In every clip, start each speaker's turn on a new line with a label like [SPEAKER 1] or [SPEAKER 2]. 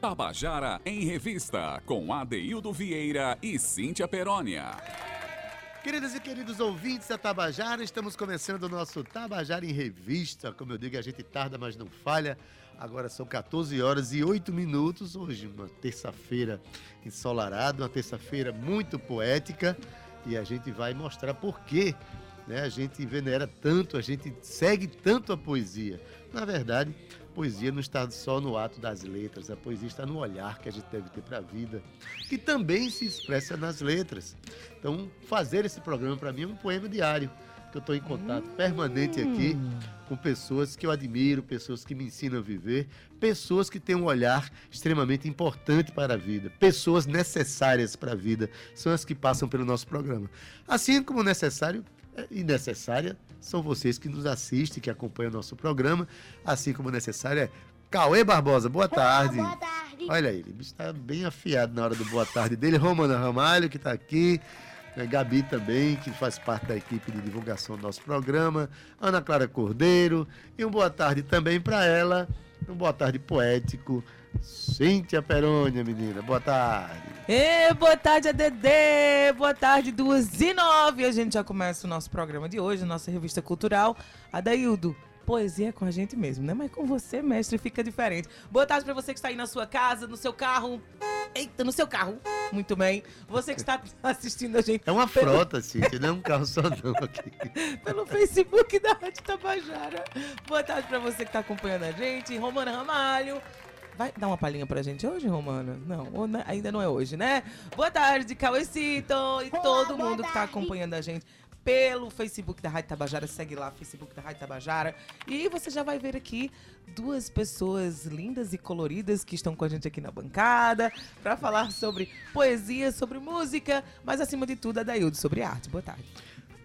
[SPEAKER 1] Tabajara em Revista, com Adeildo Vieira e Cíntia Perónia.
[SPEAKER 2] Queridas e queridos ouvintes da Tabajara, estamos começando o nosso Tabajara em Revista. Como eu digo, a gente tarda, mas não falha. Agora são 14 horas e 8 minutos. Hoje, uma terça-feira ensolarada, uma terça-feira muito poética. E a gente vai mostrar por quê né? a gente venera tanto, a gente segue tanto a poesia. Na verdade, poesia não está só no ato das letras, a poesia está no olhar que a gente deve ter para a vida, que também se expressa nas letras. Então, fazer esse programa para mim é um poema diário, que eu estou em contato hum. permanente aqui com pessoas que eu admiro, pessoas que me ensinam a viver, pessoas que têm um olhar extremamente importante para a vida, pessoas necessárias para a vida, são as que passam pelo nosso programa. Assim como necessário e necessária são vocês que nos assistem, que acompanham o nosso programa, assim como necessária é Cauê Barbosa, boa tarde.
[SPEAKER 3] Boa tarde.
[SPEAKER 2] Olha aí, ele está bem afiado na hora do boa tarde dele. Romana Ramalho, que está aqui. Né, Gabi também, que faz parte da equipe de divulgação do nosso programa. Ana Clara Cordeiro. E um boa tarde também para ela. Um boa tarde poético Cíntia Perônia, menina, boa tarde.
[SPEAKER 4] E boa tarde, ADD. Boa tarde, duas e nove. A gente já começa o nosso programa de hoje, nossa revista cultural. Adaildo, poesia é com a gente mesmo, né? Mas com você, mestre, fica diferente. Boa tarde para você que está aí na sua casa, no seu carro. Eita, no seu carro. Muito bem. Você que está assistindo a gente.
[SPEAKER 2] É uma pelo... frota, Cíntia, não é um carro só não aqui.
[SPEAKER 4] pelo Facebook da Rádio Tabajara. Boa tarde para você que está acompanhando a gente. Romana Ramalho. Vai dar uma palhinha pra gente hoje, Romana? Não, ainda não é hoje, né? Boa tarde, Cauecito e Olá, todo mundo que tá acompanhando a gente pelo Facebook da Rádio Tabajara. Segue lá, Facebook da Rádio Tabajara. E você já vai ver aqui duas pessoas lindas e coloridas que estão com a gente aqui na bancada para falar sobre poesia, sobre música, mas acima de tudo, a Daildo sobre arte. Boa tarde.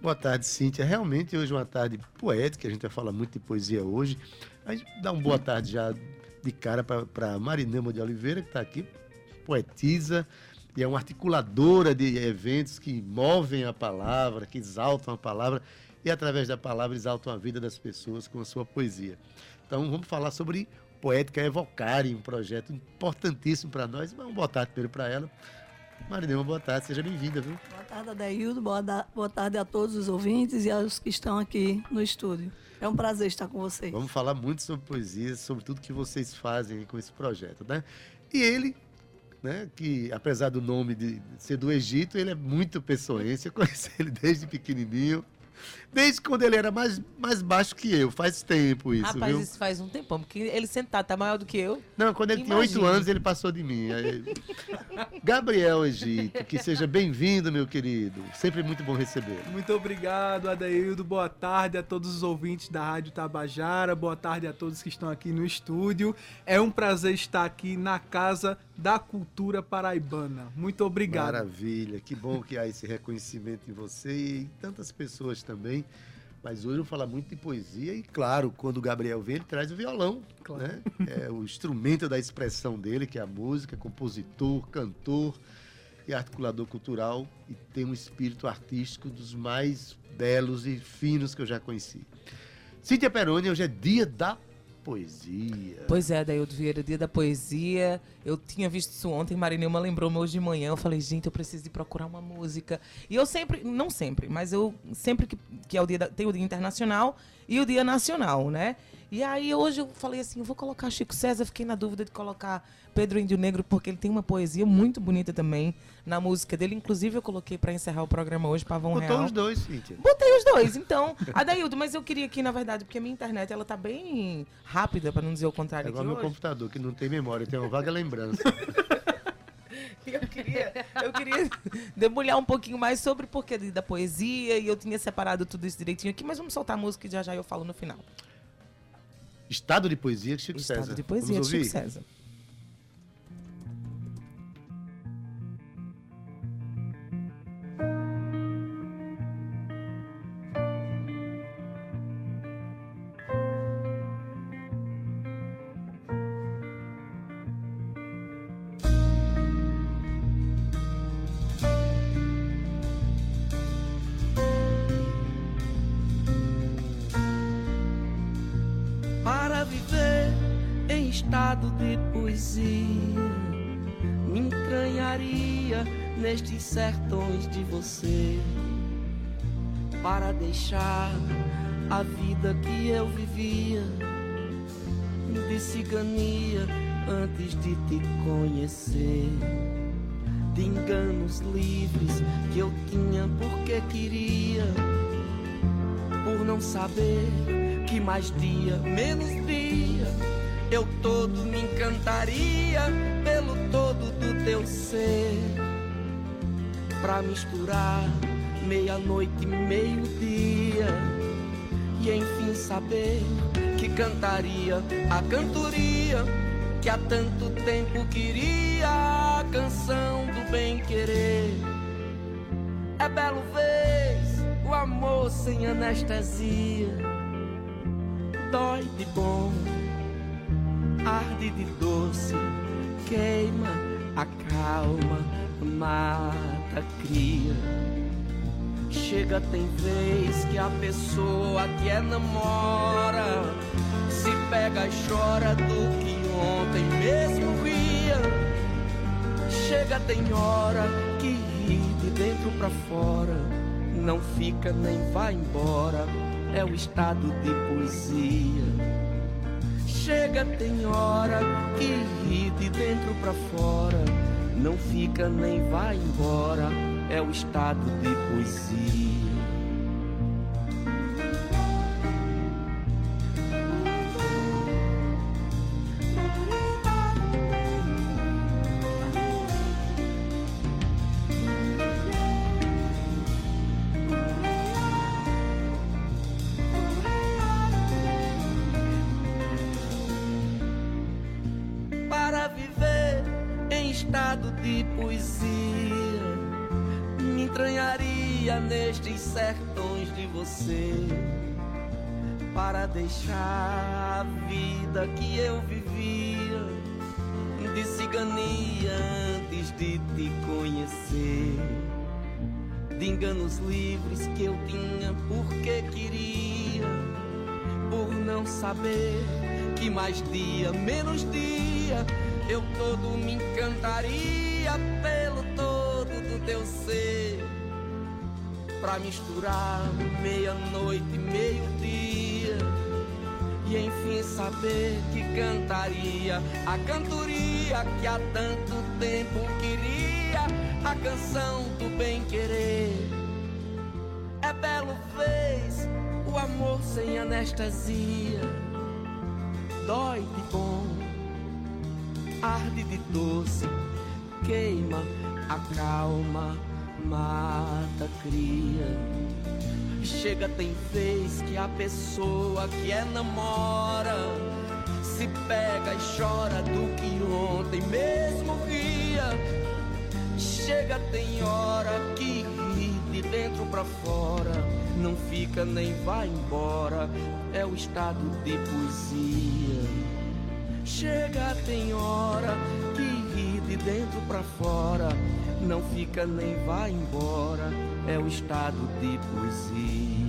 [SPEAKER 2] Boa tarde, Cíntia. Realmente hoje é uma tarde poética, a gente vai falar muito de poesia hoje. Mas dá uma boa tarde já de cara para Marinema de Oliveira, que está aqui, poetisa e é uma articuladora de eventos que movem a palavra, que exaltam a palavra e através da palavra exaltam a vida das pessoas com a sua poesia. Então vamos falar sobre Poética Evocare, um projeto importantíssimo para nós. Mas uma boa tarde primeiro para ela. Marinema, boa tarde, seja bem-vinda, viu?
[SPEAKER 5] Boa tarde, Adeildo, boa, boa tarde a todos os ouvintes e aos que estão aqui no estúdio. É um prazer estar com vocês.
[SPEAKER 2] Vamos falar muito sobre poesia, sobre tudo que vocês fazem com esse projeto, né? E ele, né, que apesar do nome de ser do Egito, ele é muito pessoense. Eu conheci ele desde pequenininho. Desde quando ele era mais, mais baixo que eu. Faz tempo isso,
[SPEAKER 4] Rapaz,
[SPEAKER 2] viu?
[SPEAKER 4] isso faz um tempão, porque ele sentado tá maior do que eu.
[SPEAKER 2] Não, quando ele Imagina. tinha oito anos, ele passou de mim. Gabriel Egito, que seja bem-vindo, meu querido. Sempre muito bom receber.
[SPEAKER 6] Muito obrigado, Adaildo. Boa tarde a todos os ouvintes da Rádio Tabajara. Boa tarde a todos que estão aqui no estúdio. É um prazer estar aqui na casa da cultura paraibana. Muito obrigado.
[SPEAKER 2] Maravilha, que bom que há esse reconhecimento em você e tantas pessoas também. Mas hoje eu falar muito de poesia e, claro, quando o Gabriel vem, ele traz o violão, claro. né? É o instrumento da expressão dele, que é a música, compositor, cantor e articulador cultural e tem um espírito artístico dos mais belos e finos que eu já conheci. Cíntia Peroni, hoje é dia da poesia.
[SPEAKER 4] Pois é, Daildo Vieira, dia da poesia. Eu tinha visto isso ontem, Marinilma lembrou-me hoje de manhã. Eu falei, gente, eu preciso de procurar uma música. E eu sempre, não sempre, mas eu sempre que, que é o dia da, tem o dia internacional e o dia nacional, né? E aí hoje eu falei assim, eu vou colocar Chico César, fiquei na dúvida de colocar Pedro Índio Negro, porque ele tem uma poesia muito bonita também na música dele. Inclusive eu coloquei para encerrar o programa hoje, Pavão
[SPEAKER 2] Botou
[SPEAKER 4] Real.
[SPEAKER 2] os dois, Cíntia.
[SPEAKER 4] Botei os dois, então. Adaildo, mas eu queria aqui, na verdade, porque a minha internet, ela tá bem rápida, para não dizer o contrário.
[SPEAKER 2] É igual meu
[SPEAKER 4] hoje.
[SPEAKER 2] computador, que não tem memória, tem uma vaga lembrança.
[SPEAKER 4] eu queria, eu queria debulhar um pouquinho mais sobre o porquê da poesia e eu tinha separado tudo isso direitinho aqui, mas vamos soltar a música e já já eu falo no final.
[SPEAKER 2] Estado de Poesia de Chico
[SPEAKER 4] Estado
[SPEAKER 2] César.
[SPEAKER 4] de Poesia de Chico César.
[SPEAKER 3] Estado de poesia. Me entranharia nestes sertões de você para deixar a vida que eu vivia de cigania antes de te conhecer. De enganos livres que eu tinha porque queria, por não saber que mais dia, menos dia, eu todo me encantaria pelo todo do teu ser, pra misturar meia-noite e meio-dia, e enfim saber que cantaria a cantoria que há tanto tempo queria. A canção do bem querer. É belo vez o amor sem anestesia, dói de bom, arde de doce, queima, acalma, mata, cria. Chega, tem vez que a pessoa que é namora se pega e chora do que ontem mesmo ria. Chega, tem hora que ri de dentro pra fora, não fica nem vai embora, é o estado de poesia. Chega, tem hora que ri de dentro pra fora, não fica nem vai embora, é o estado de poesia. Enganos livres que eu tinha porque queria, por não saber que mais dia, menos dia, eu todo me encantaria pelo todo do teu ser. Pra misturar meia-noite e meio-dia, e enfim saber que cantaria a cantoria que há tanto tempo queria, a canção do bem-querer. É belo vez o amor sem anestesia dói de bom, arde de doce, queima, acalma, mata, cria. Chega, tem vez que a pessoa que é namora se pega e chora do que ontem mesmo ria. Chega, tem hora que ri de dentro pra fora, não fica nem vai embora, é o estado de poesia. Chega, tem hora que ri de dentro pra fora, não fica nem vai embora, é o estado de poesia.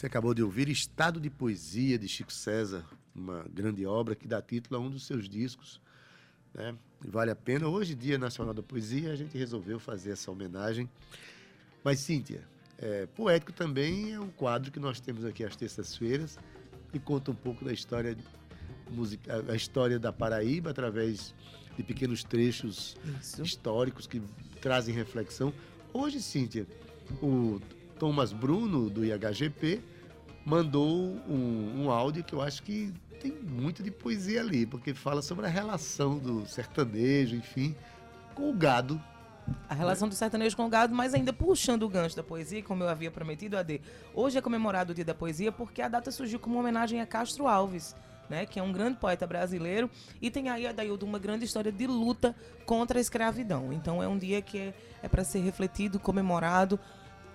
[SPEAKER 2] Você acabou de ouvir Estado de Poesia de Chico César, uma grande obra que dá título a um dos seus discos. Né? Vale a pena. Hoje, Dia Nacional da Poesia, a gente resolveu fazer essa homenagem Mas, Cíntia, é, poético também é um quadro que nós temos aqui às terças-feiras e conta um pouco da história, musica, a história da Paraíba através de pequenos trechos
[SPEAKER 4] Isso.
[SPEAKER 2] históricos que trazem reflexão. Hoje, Cíntia, o Thomas Bruno, do IHGP, mandou um, um áudio que eu acho que tem muito de poesia ali, porque fala sobre a relação do sertanejo, enfim, com o gado.
[SPEAKER 4] A relação do sertanejo com o gado, mas ainda puxando o gancho da poesia, como eu havia prometido, AD. Hoje é comemorado o Dia da Poesia porque a data surgiu como uma homenagem a Castro Alves, né, que é um grande poeta brasileiro, e tem aí, Adaildo, uma grande história de luta contra a escravidão. Então é um dia que é, é para ser refletido, comemorado.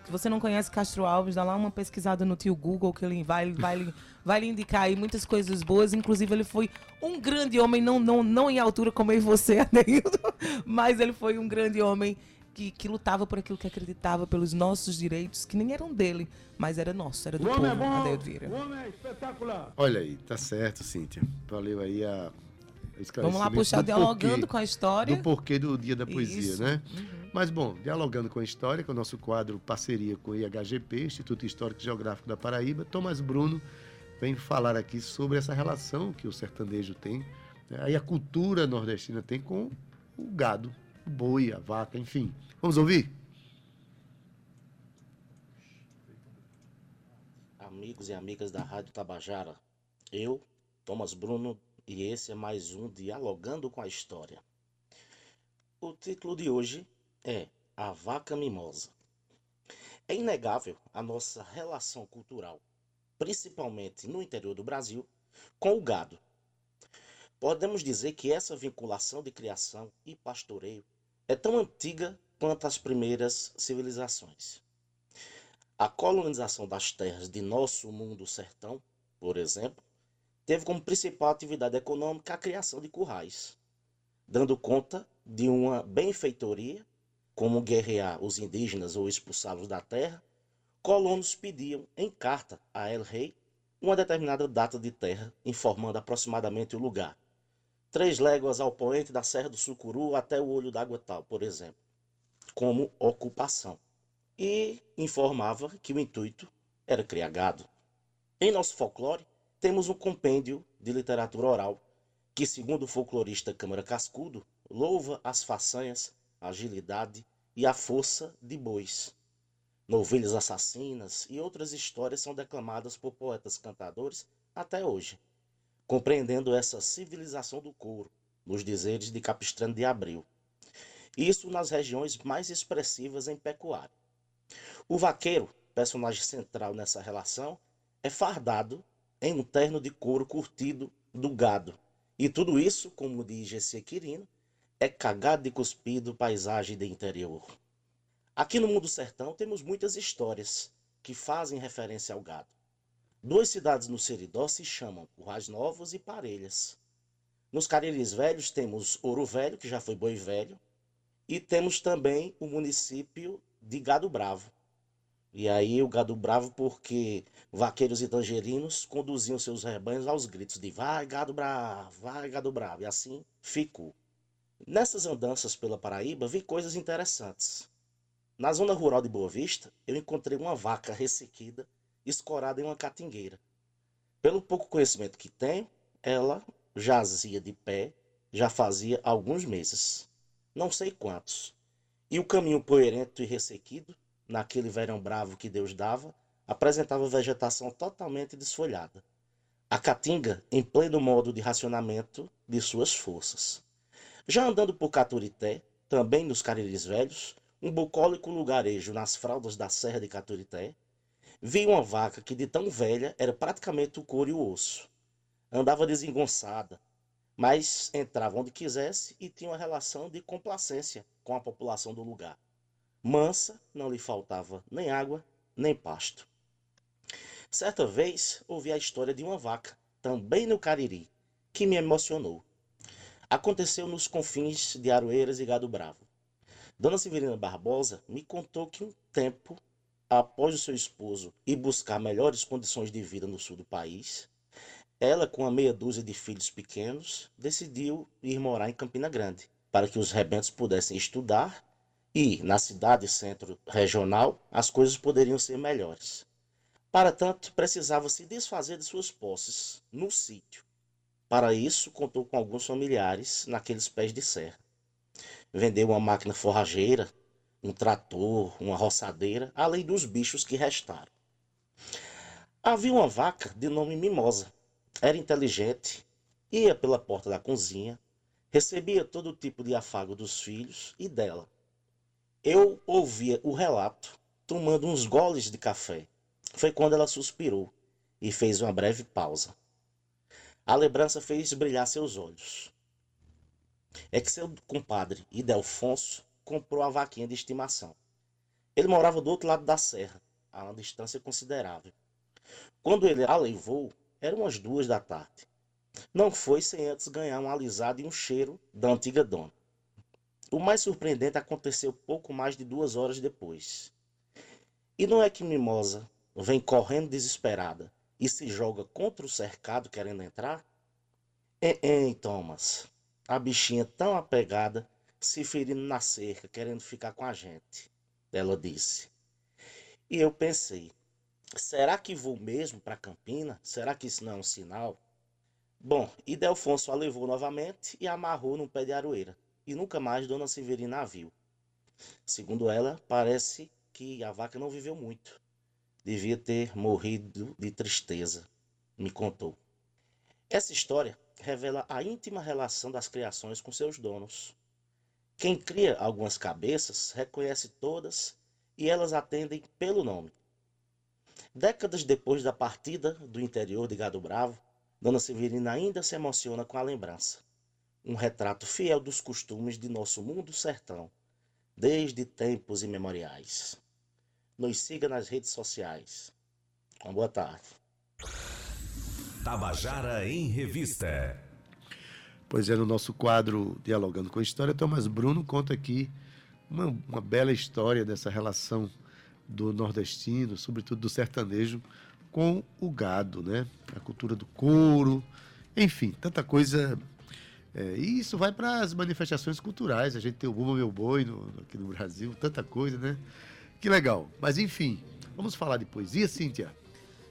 [SPEAKER 4] Se você não conhece Castro Alves, dá lá uma pesquisada no tio Google, que ele vai, vai, vai lhe indicar aí muitas coisas boas. Inclusive, ele foi um grande homem, não, não, não em altura como eu e você, Adeildo, mas ele foi um grande homem que, que lutava por aquilo que acreditava, pelos nossos direitos, que nem eram dele, mas era nosso, era do povo, Adeildo Vieira.
[SPEAKER 2] Olha aí, tá certo, Cíntia. Valeu aí a.
[SPEAKER 4] Vamos lá puxar o
[SPEAKER 2] do
[SPEAKER 4] dialogando
[SPEAKER 2] porquê-
[SPEAKER 4] com a história.
[SPEAKER 2] Do porquê do Dia da Poesia,
[SPEAKER 4] Isso.
[SPEAKER 2] né?
[SPEAKER 4] Uhum.
[SPEAKER 2] Mas, bom, dialogando com a história, com o nosso quadro parceria com o IHGP, Instituto Histórico e Geográfico da Paraíba, Thomas Bruno vem falar aqui sobre essa relação que o sertanejo tem, né? a cultura nordestina tem com o gado, o boi, a vaca, enfim. Vamos ouvir?
[SPEAKER 7] Amigos e amigas da Rádio Tabajara, eu, Thomas Bruno, e esse é mais um Dialogando com a História. O título de hoje é A Vaca Mimosa. É inegável a nossa relação cultural, principalmente no interior do Brasil, com o gado. Podemos dizer que essa vinculação de criação e pastoreio é tão antiga quanto as primeiras civilizações. A colonização das terras de nosso mundo sertão, por exemplo, teve como principal atividade econômica a criação de currais, dando conta de uma benfeitoria, como guerrear os indígenas ou expulsá-los da terra, colonos pediam em carta a El Rei uma determinada data de terra, informando aproximadamente o lugar. Três léguas ao poente da Serra do Sucuru até o Olho d'Água tal, por exemplo, como ocupação e informava que o intuito era criar gado. Em nosso folclore, temos um compêndio de literatura oral que, segundo o folclorista Câmara Cascudo, louva as façanhas, a agilidade e a força de bois. Novilhas assassinas e outras histórias são declamadas por poetas cantadores até hoje, compreendendo essa civilização do couro, nos dizeres de Capistrano de Abril. Isso nas regiões mais expressivas em pecuária. O vaqueiro, personagem central nessa relação, é fardado em um terno de couro curtido do gado. E tudo isso, como diz G.C. Quirino, é cagado e cuspido paisagem de interior. Aqui no mundo sertão temos muitas histórias que fazem referência ao gado. Duas cidades no Seridó se chamam Currais Novos e Parelhas. Nos Cariris Velhos temos Ouro Velho, que já foi Boi Velho, e temos também o município de Gado Bravo. E aí o Gado Bravo porque vaqueiros e tangerinos conduziam seus rebanhos aos gritos de vai Gado Bravo, vai Gado Bravo, e assim ficou. Nessas andanças pela Paraíba vi coisas interessantes. Na zona rural de Boa Vista, eu encontrei uma vaca ressequida escorada em uma catingueira. Pelo pouco conhecimento que tenho, ela jazia de pé já fazia alguns meses. Não sei quantos. E o caminho poeirento e ressequido, naquele verão bravo que Deus dava, apresentava vegetação totalmente desfolhada. A caatinga em pleno modo de racionamento de suas forças. Já andando por Caturité, também nos Cariris Velhos, um bucólico lugarejo nas fraldas da Serra de Caturité, vi uma vaca que de tão velha era praticamente o couro e o osso. Andava desengonçada, mas entrava onde quisesse e tinha uma relação de complacência com a população do lugar. Mansa, não lhe faltava nem água, nem pasto. Certa vez ouvi a história de uma vaca, também no Cariri, que me emocionou. Aconteceu nos confins de Aroeiras e Gado Bravo. Dona Severina Barbosa me contou que um tempo após o seu esposo ir buscar melhores condições de vida no sul do país, ela, com a meia dúzia de filhos pequenos, decidiu ir morar em Campina Grande, para que os rebentos pudessem estudar E na cidade centro regional, as coisas poderiam ser melhores. Para tanto, precisava se desfazer de suas posses no sítio. Para isso, contou com alguns familiares naqueles pés de serra. Vendeu uma máquina forrageira, um trator, uma roçadeira, além dos bichos que restaram. Havia uma vaca de nome Mimosa. Era inteligente, ia pela porta da cozinha, recebia todo tipo de afago dos filhos e dela. Eu ouvia o relato tomando uns goles de café. Foi quando ela suspirou e fez uma breve pausa. A lembrança fez brilhar seus olhos. É que seu compadre, Idelfonso, comprou a vaquinha de estimação. Ele morava do outro lado da serra, a uma distância considerável. Quando ele a levou, eram umas duas da tarde. Não foi sem antes ganhar um alisado e um cheiro da antiga dona. O mais surpreendente aconteceu pouco mais de duas horas depois. E não é que Mimosa vem correndo desesperada e se joga contra o cercado querendo entrar? Hein, Thomas, a bichinha tão apegada se ferindo na cerca, querendo ficar com a gente, ela disse. E eu pensei, será que vou mesmo para Campina? Será que isso não é um sinal? Bom, e Delfonso a levou novamente e amarrou num pé de aroeira. E nunca mais Dona Severina a viu. Segundo ela, parece que a vaca não viveu muito. Devia ter morrido de tristeza, me contou. Essa história revela a íntima relação das criações com seus donos. Quem cria algumas cabeças reconhece todas e elas atendem pelo nome. Décadas depois da partida do interior de Gado Bravo, Dona Severina ainda se emociona com a lembrança. Um retrato fiel dos costumes de nosso mundo sertão, desde tempos imemoriais. Nos siga nas redes sociais. Uma boa tarde.
[SPEAKER 1] Tabajara em Revista.
[SPEAKER 2] Pois é, no nosso quadro Dialogando com a História, Thomas Bruno conta aqui uma, uma bela história dessa relação do nordestino, sobretudo do sertanejo, com o gado, né? A cultura do couro, enfim, tanta coisa. É, e isso vai para as manifestações culturais. A gente tem o Bumba Meu Boi no, aqui no Brasil, tanta coisa, né? Que legal. Mas enfim, vamos falar de poesia, Cíntia?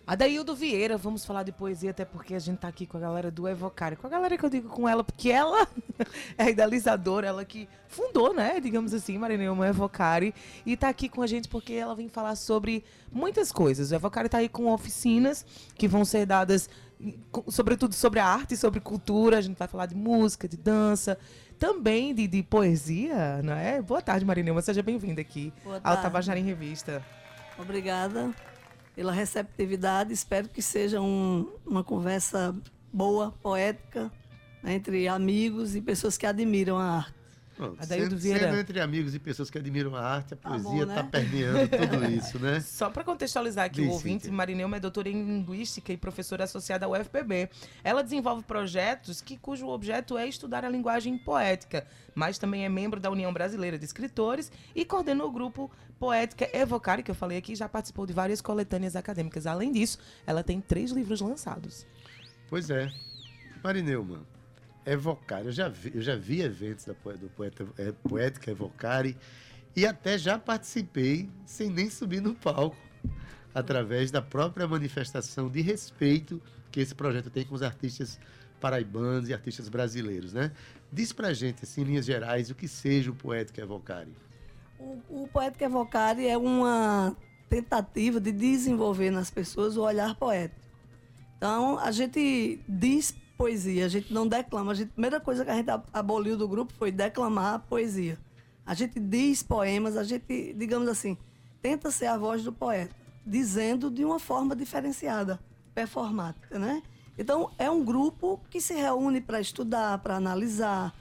[SPEAKER 4] Adaildo Vieira, vamos falar de poesia, até porque a gente tá aqui com a galera do Evocare. Com a galera que eu digo com ela, porque ela é idealizadora, ela que fundou, né, digamos assim, Marineu Evocare. E tá aqui com a gente porque ela vem falar sobre muitas coisas. O Evocare tá aí com oficinas que vão ser dadas, sobretudo sobre a arte, sobre cultura. A gente vai falar de música, de dança, também de, de poesia, não é? Boa tarde, Marineu, seja bem-vinda aqui
[SPEAKER 5] Boa
[SPEAKER 4] ao
[SPEAKER 5] tarde.
[SPEAKER 4] Tabajara em Revista.
[SPEAKER 5] Obrigada pela receptividade. Espero que seja um- uma conversa boa, poética, né, entre amigos e pessoas que admiram a arte.
[SPEAKER 2] Bom,
[SPEAKER 4] Adaildo
[SPEAKER 2] sendo,
[SPEAKER 4] Vieira.
[SPEAKER 2] sendo entre amigos e pessoas que admiram a arte, a
[SPEAKER 5] Tá
[SPEAKER 2] poesia está
[SPEAKER 5] né?
[SPEAKER 2] permeando tudo isso, né?
[SPEAKER 4] Só para contextualizar aqui
[SPEAKER 2] Diz,
[SPEAKER 4] o ouvinte,
[SPEAKER 2] Cíntia.
[SPEAKER 4] Marinelma é doutora em Linguística e professora associada ao UFPB. Ela desenvolve projetos que, cujo objeto é estudar a linguagem poética, mas também é membro da União Brasileira de Escritores e coordena o grupo Poética Evocare, que eu falei aqui, já participou de várias coletâneas acadêmicas. Além disso, ela tem três livros lançados.
[SPEAKER 2] Pois é. Marineumann, Evocare. Eu já vi, eu já vi eventos da do poeta, é, Poética Evocare e até já participei sem nem subir no palco, através da própria manifestação de respeito que esse projeto tem com os artistas paraibanos e artistas brasileiros, né? Diz pra gente, assim, em linhas gerais, o que seja o Poética Evocare.
[SPEAKER 5] O, o Poética Evocare é uma tentativa de desenvolver nas pessoas o olhar poético. Então, a gente diz poesia, a gente não declama. A, gente, a primeira coisa que a gente ab- aboliu do grupo foi declamar poesia. A gente diz poemas, a gente, digamos assim, tenta ser a voz do poeta, dizendo de uma forma diferenciada, performática, né? Então, é um grupo que se reúne para estudar, para analisar,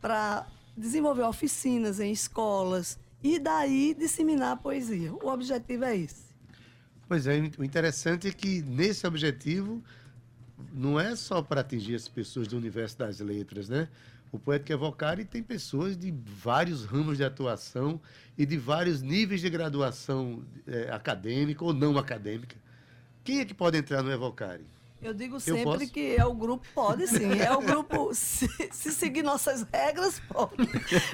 [SPEAKER 5] para desenvolver oficinas em escolas e daí disseminar a poesia. O objetivo é esse.
[SPEAKER 2] Pois é, o interessante é que nesse objetivo não é só para atingir as pessoas do universo das letras, né? O Poética Evocare tem pessoas de vários ramos de atuação e de vários níveis de graduação eh, acadêmica ou não acadêmica. Quem é que pode entrar no Evocare?
[SPEAKER 5] Eu digo
[SPEAKER 2] Eu
[SPEAKER 5] sempre
[SPEAKER 2] posso?
[SPEAKER 5] que é o grupo, pode sim. É o grupo, se, se seguir nossas regras, pode.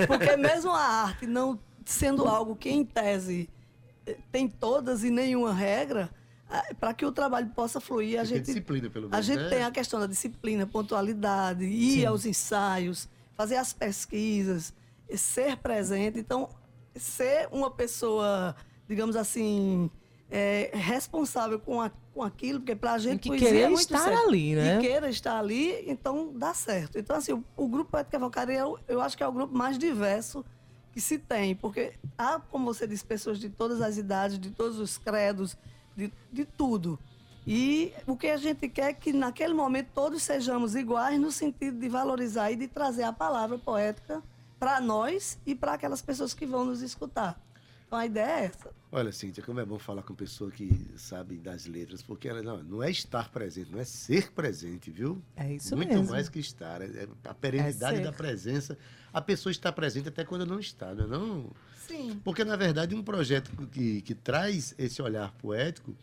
[SPEAKER 5] Porque mesmo a arte não sendo algo que, em tese, eh, tem todas e nenhuma regra, para que o trabalho possa fluir, a gente
[SPEAKER 2] disciplina, pelo
[SPEAKER 5] a
[SPEAKER 2] menos,
[SPEAKER 5] gente
[SPEAKER 2] né?
[SPEAKER 5] tem a questão da disciplina, pontualidade, ir aos ensaios, fazer as pesquisas, e ser presente. Então, ser uma pessoa, digamos assim, é, responsável com, a- com aquilo, porque para a gente
[SPEAKER 4] que
[SPEAKER 5] poesia
[SPEAKER 4] querer
[SPEAKER 5] é muito
[SPEAKER 4] estar
[SPEAKER 5] certo.
[SPEAKER 4] ali, né?
[SPEAKER 5] E queira estar ali, então dá certo. Então, assim, o, o grupo Poética Evocaria, eu, eu acho que é o grupo mais diverso que se tem, porque há, como você disse, pessoas de todas as idades, de todos os credos, de, de tudo. E o que a gente quer é que naquele momento todos sejamos iguais no sentido de valorizar e de trazer a palavra poética para nós e para aquelas pessoas que vão nos escutar. Então a ideia é essa.
[SPEAKER 2] Olha, Cíntia, como é bom falar com pessoa que sabe das letras, porque ela não, não é estar presente, não é ser presente, viu?
[SPEAKER 4] É isso
[SPEAKER 2] Muito
[SPEAKER 4] mesmo.
[SPEAKER 2] mais que estar. É é a perenidade
[SPEAKER 4] É
[SPEAKER 2] da presença. A pessoa está presente até quando não está, não é não?
[SPEAKER 5] Sim.
[SPEAKER 2] Porque, na verdade, um projeto que, que traz esse olhar poético,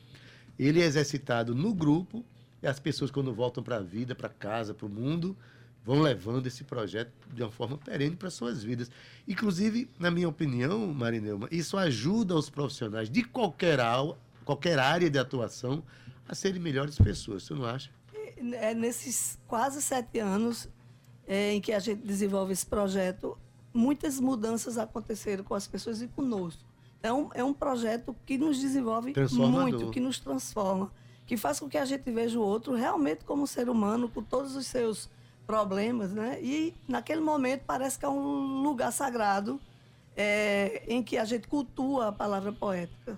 [SPEAKER 2] ele é exercitado no grupo, e as pessoas, quando voltam para a vida, para casa, para o mundo, vão levando esse projeto de uma forma perene para suas vidas. Inclusive, na minha opinião, Marineuma, isso ajuda os profissionais de qualquer, au- qualquer área de atuação a serem melhores pessoas, você não acha?
[SPEAKER 5] é, nesses quase sete anos é, em que a gente desenvolve esse projeto, muitas mudanças aconteceram com as pessoas e conosco. É um, é um projeto que nos desenvolve muito, que nos transforma, que faz com que a gente veja o outro realmente como ser humano, com todos os seus problemas, né? E naquele momento parece que é um lugar sagrado é, em que a gente cultua a palavra poética.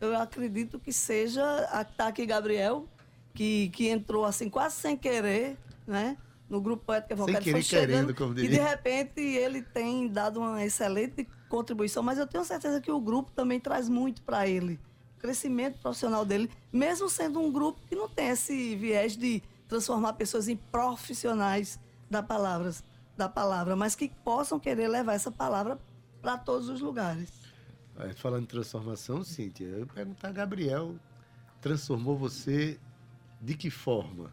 [SPEAKER 5] Eu acredito que seja, está aqui Gabriel, que, que entrou assim quase sem querer, né? No grupo Poética
[SPEAKER 2] Sem
[SPEAKER 5] Evocado.
[SPEAKER 2] querer,
[SPEAKER 5] foi chegando,
[SPEAKER 2] querendo, como
[SPEAKER 5] E
[SPEAKER 2] diria.
[SPEAKER 5] de repente ele tem dado uma excelente contribuição, mas eu tenho certeza que o grupo também traz muito para ele. O crescimento profissional dele, mesmo sendo um grupo que não tem esse viés de transformar pessoas em profissionais da palavra, da palavra mas que possam querer levar essa palavra para todos os lugares.
[SPEAKER 2] É, falando em transformação, Cíntia, eu ia perguntar a Gabriel, transformou você de que forma?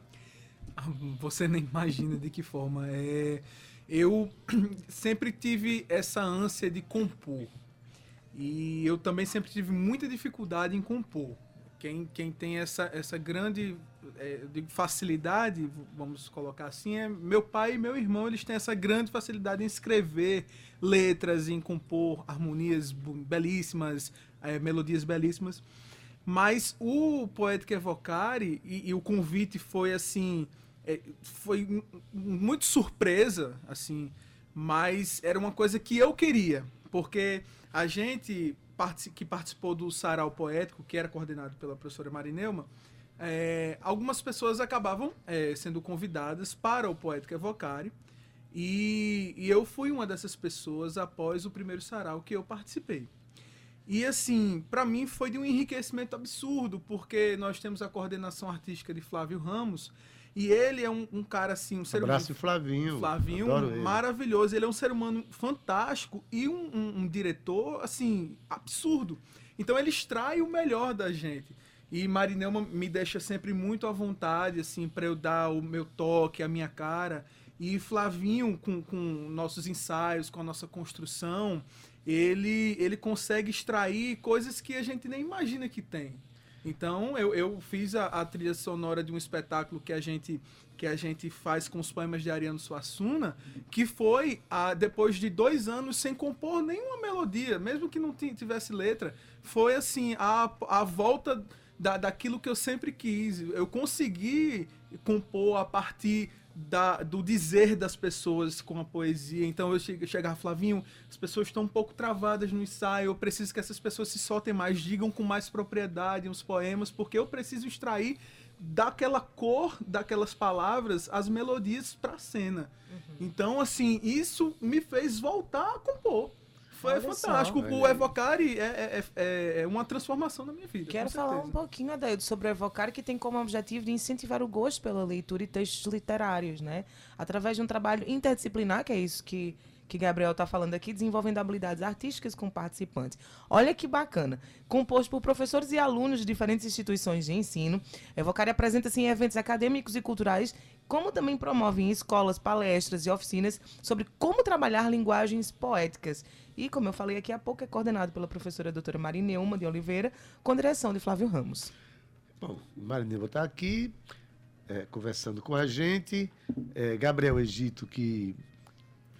[SPEAKER 6] Você nem imagina de que forma. É, eu sempre tive essa ânsia de compor. E eu também sempre tive muita dificuldade em compor. Quem, quem tem essa, essa grande é, eu digo facilidade, vamos colocar assim, é meu pai e meu irmão, eles têm essa grande facilidade em escrever letras, em compor harmonias belíssimas, é, melodias belíssimas. Mas o Poética Evocare, e, e o convite foi assim, é, foi muito surpresa, assim, mas era uma coisa que eu queria, porque a gente que participou do Sarau Poético, que era coordenado pela professora Marineuma, é, algumas pessoas acabavam é, sendo convidadas para o Poética Evocare, e, e eu fui uma dessas pessoas após o primeiro sarau que eu participei. E assim, para mim foi de um enriquecimento absurdo, porque nós temos a coordenação artística de Flávio Ramos, e ele é um, um cara assim, um ser humano
[SPEAKER 2] Abraço, Flavinho.
[SPEAKER 6] Flavinho,
[SPEAKER 2] Adoro ele.
[SPEAKER 6] maravilhoso. Ele é um ser humano fantástico e um, um- um diretor, assim, absurdo. Então ele extrai o melhor da gente. E Marinelma me deixa sempre muito à vontade, assim, para eu dar o meu toque, a minha cara. E Flavinho, com, com nossos ensaios, com a nossa construção, ele, ele consegue extrair coisas que a gente nem imagina que tem. Então, eu, eu fiz a, a trilha sonora de um espetáculo que a gente que a gente faz com os poemas de Ariano Suassuna, que foi ah, depois de dois anos sem compor nenhuma melodia, mesmo que não ti- tivesse letra, foi assim a, a volta da, daquilo que eu sempre quis. Eu consegui compor a partir da- do dizer das pessoas com a poesia. Então eu che- chegava, Flavinho, as pessoas estão um pouco travadas no ensaio, eu preciso que essas pessoas se soltem mais, digam com mais propriedade os poemas, porque eu preciso extrair daquela cor, daquelas palavras, as melodias para a cena. Então, assim, isso me fez voltar a compor. Foi
[SPEAKER 4] Olha
[SPEAKER 6] fantástico.
[SPEAKER 2] só.
[SPEAKER 6] O. Evocare é, é, é, é uma transformação na minha vida.
[SPEAKER 4] Quero falar um pouquinho, Adaildo, sobre o Evocar, que tem como objetivo de incentivar o gosto pela leitura e textos literários, né? Através de um trabalho interdisciplinar, que é isso que, que Gabriel está falando aqui, desenvolvendo habilidades artísticas com participantes. Olha que bacana. Composto por professores e alunos de diferentes instituições de ensino, Evocar apresenta-se em eventos acadêmicos e culturais como também promove em escolas, palestras e oficinas sobre como trabalhar linguagens poéticas. E, como eu falei aqui há pouco, é coordenado pela professora doutora Marineuma de Oliveira, com direção de Flávio Ramos.
[SPEAKER 2] Bom, Marineu está aqui é, conversando com a gente. É, Gabriel Egito, que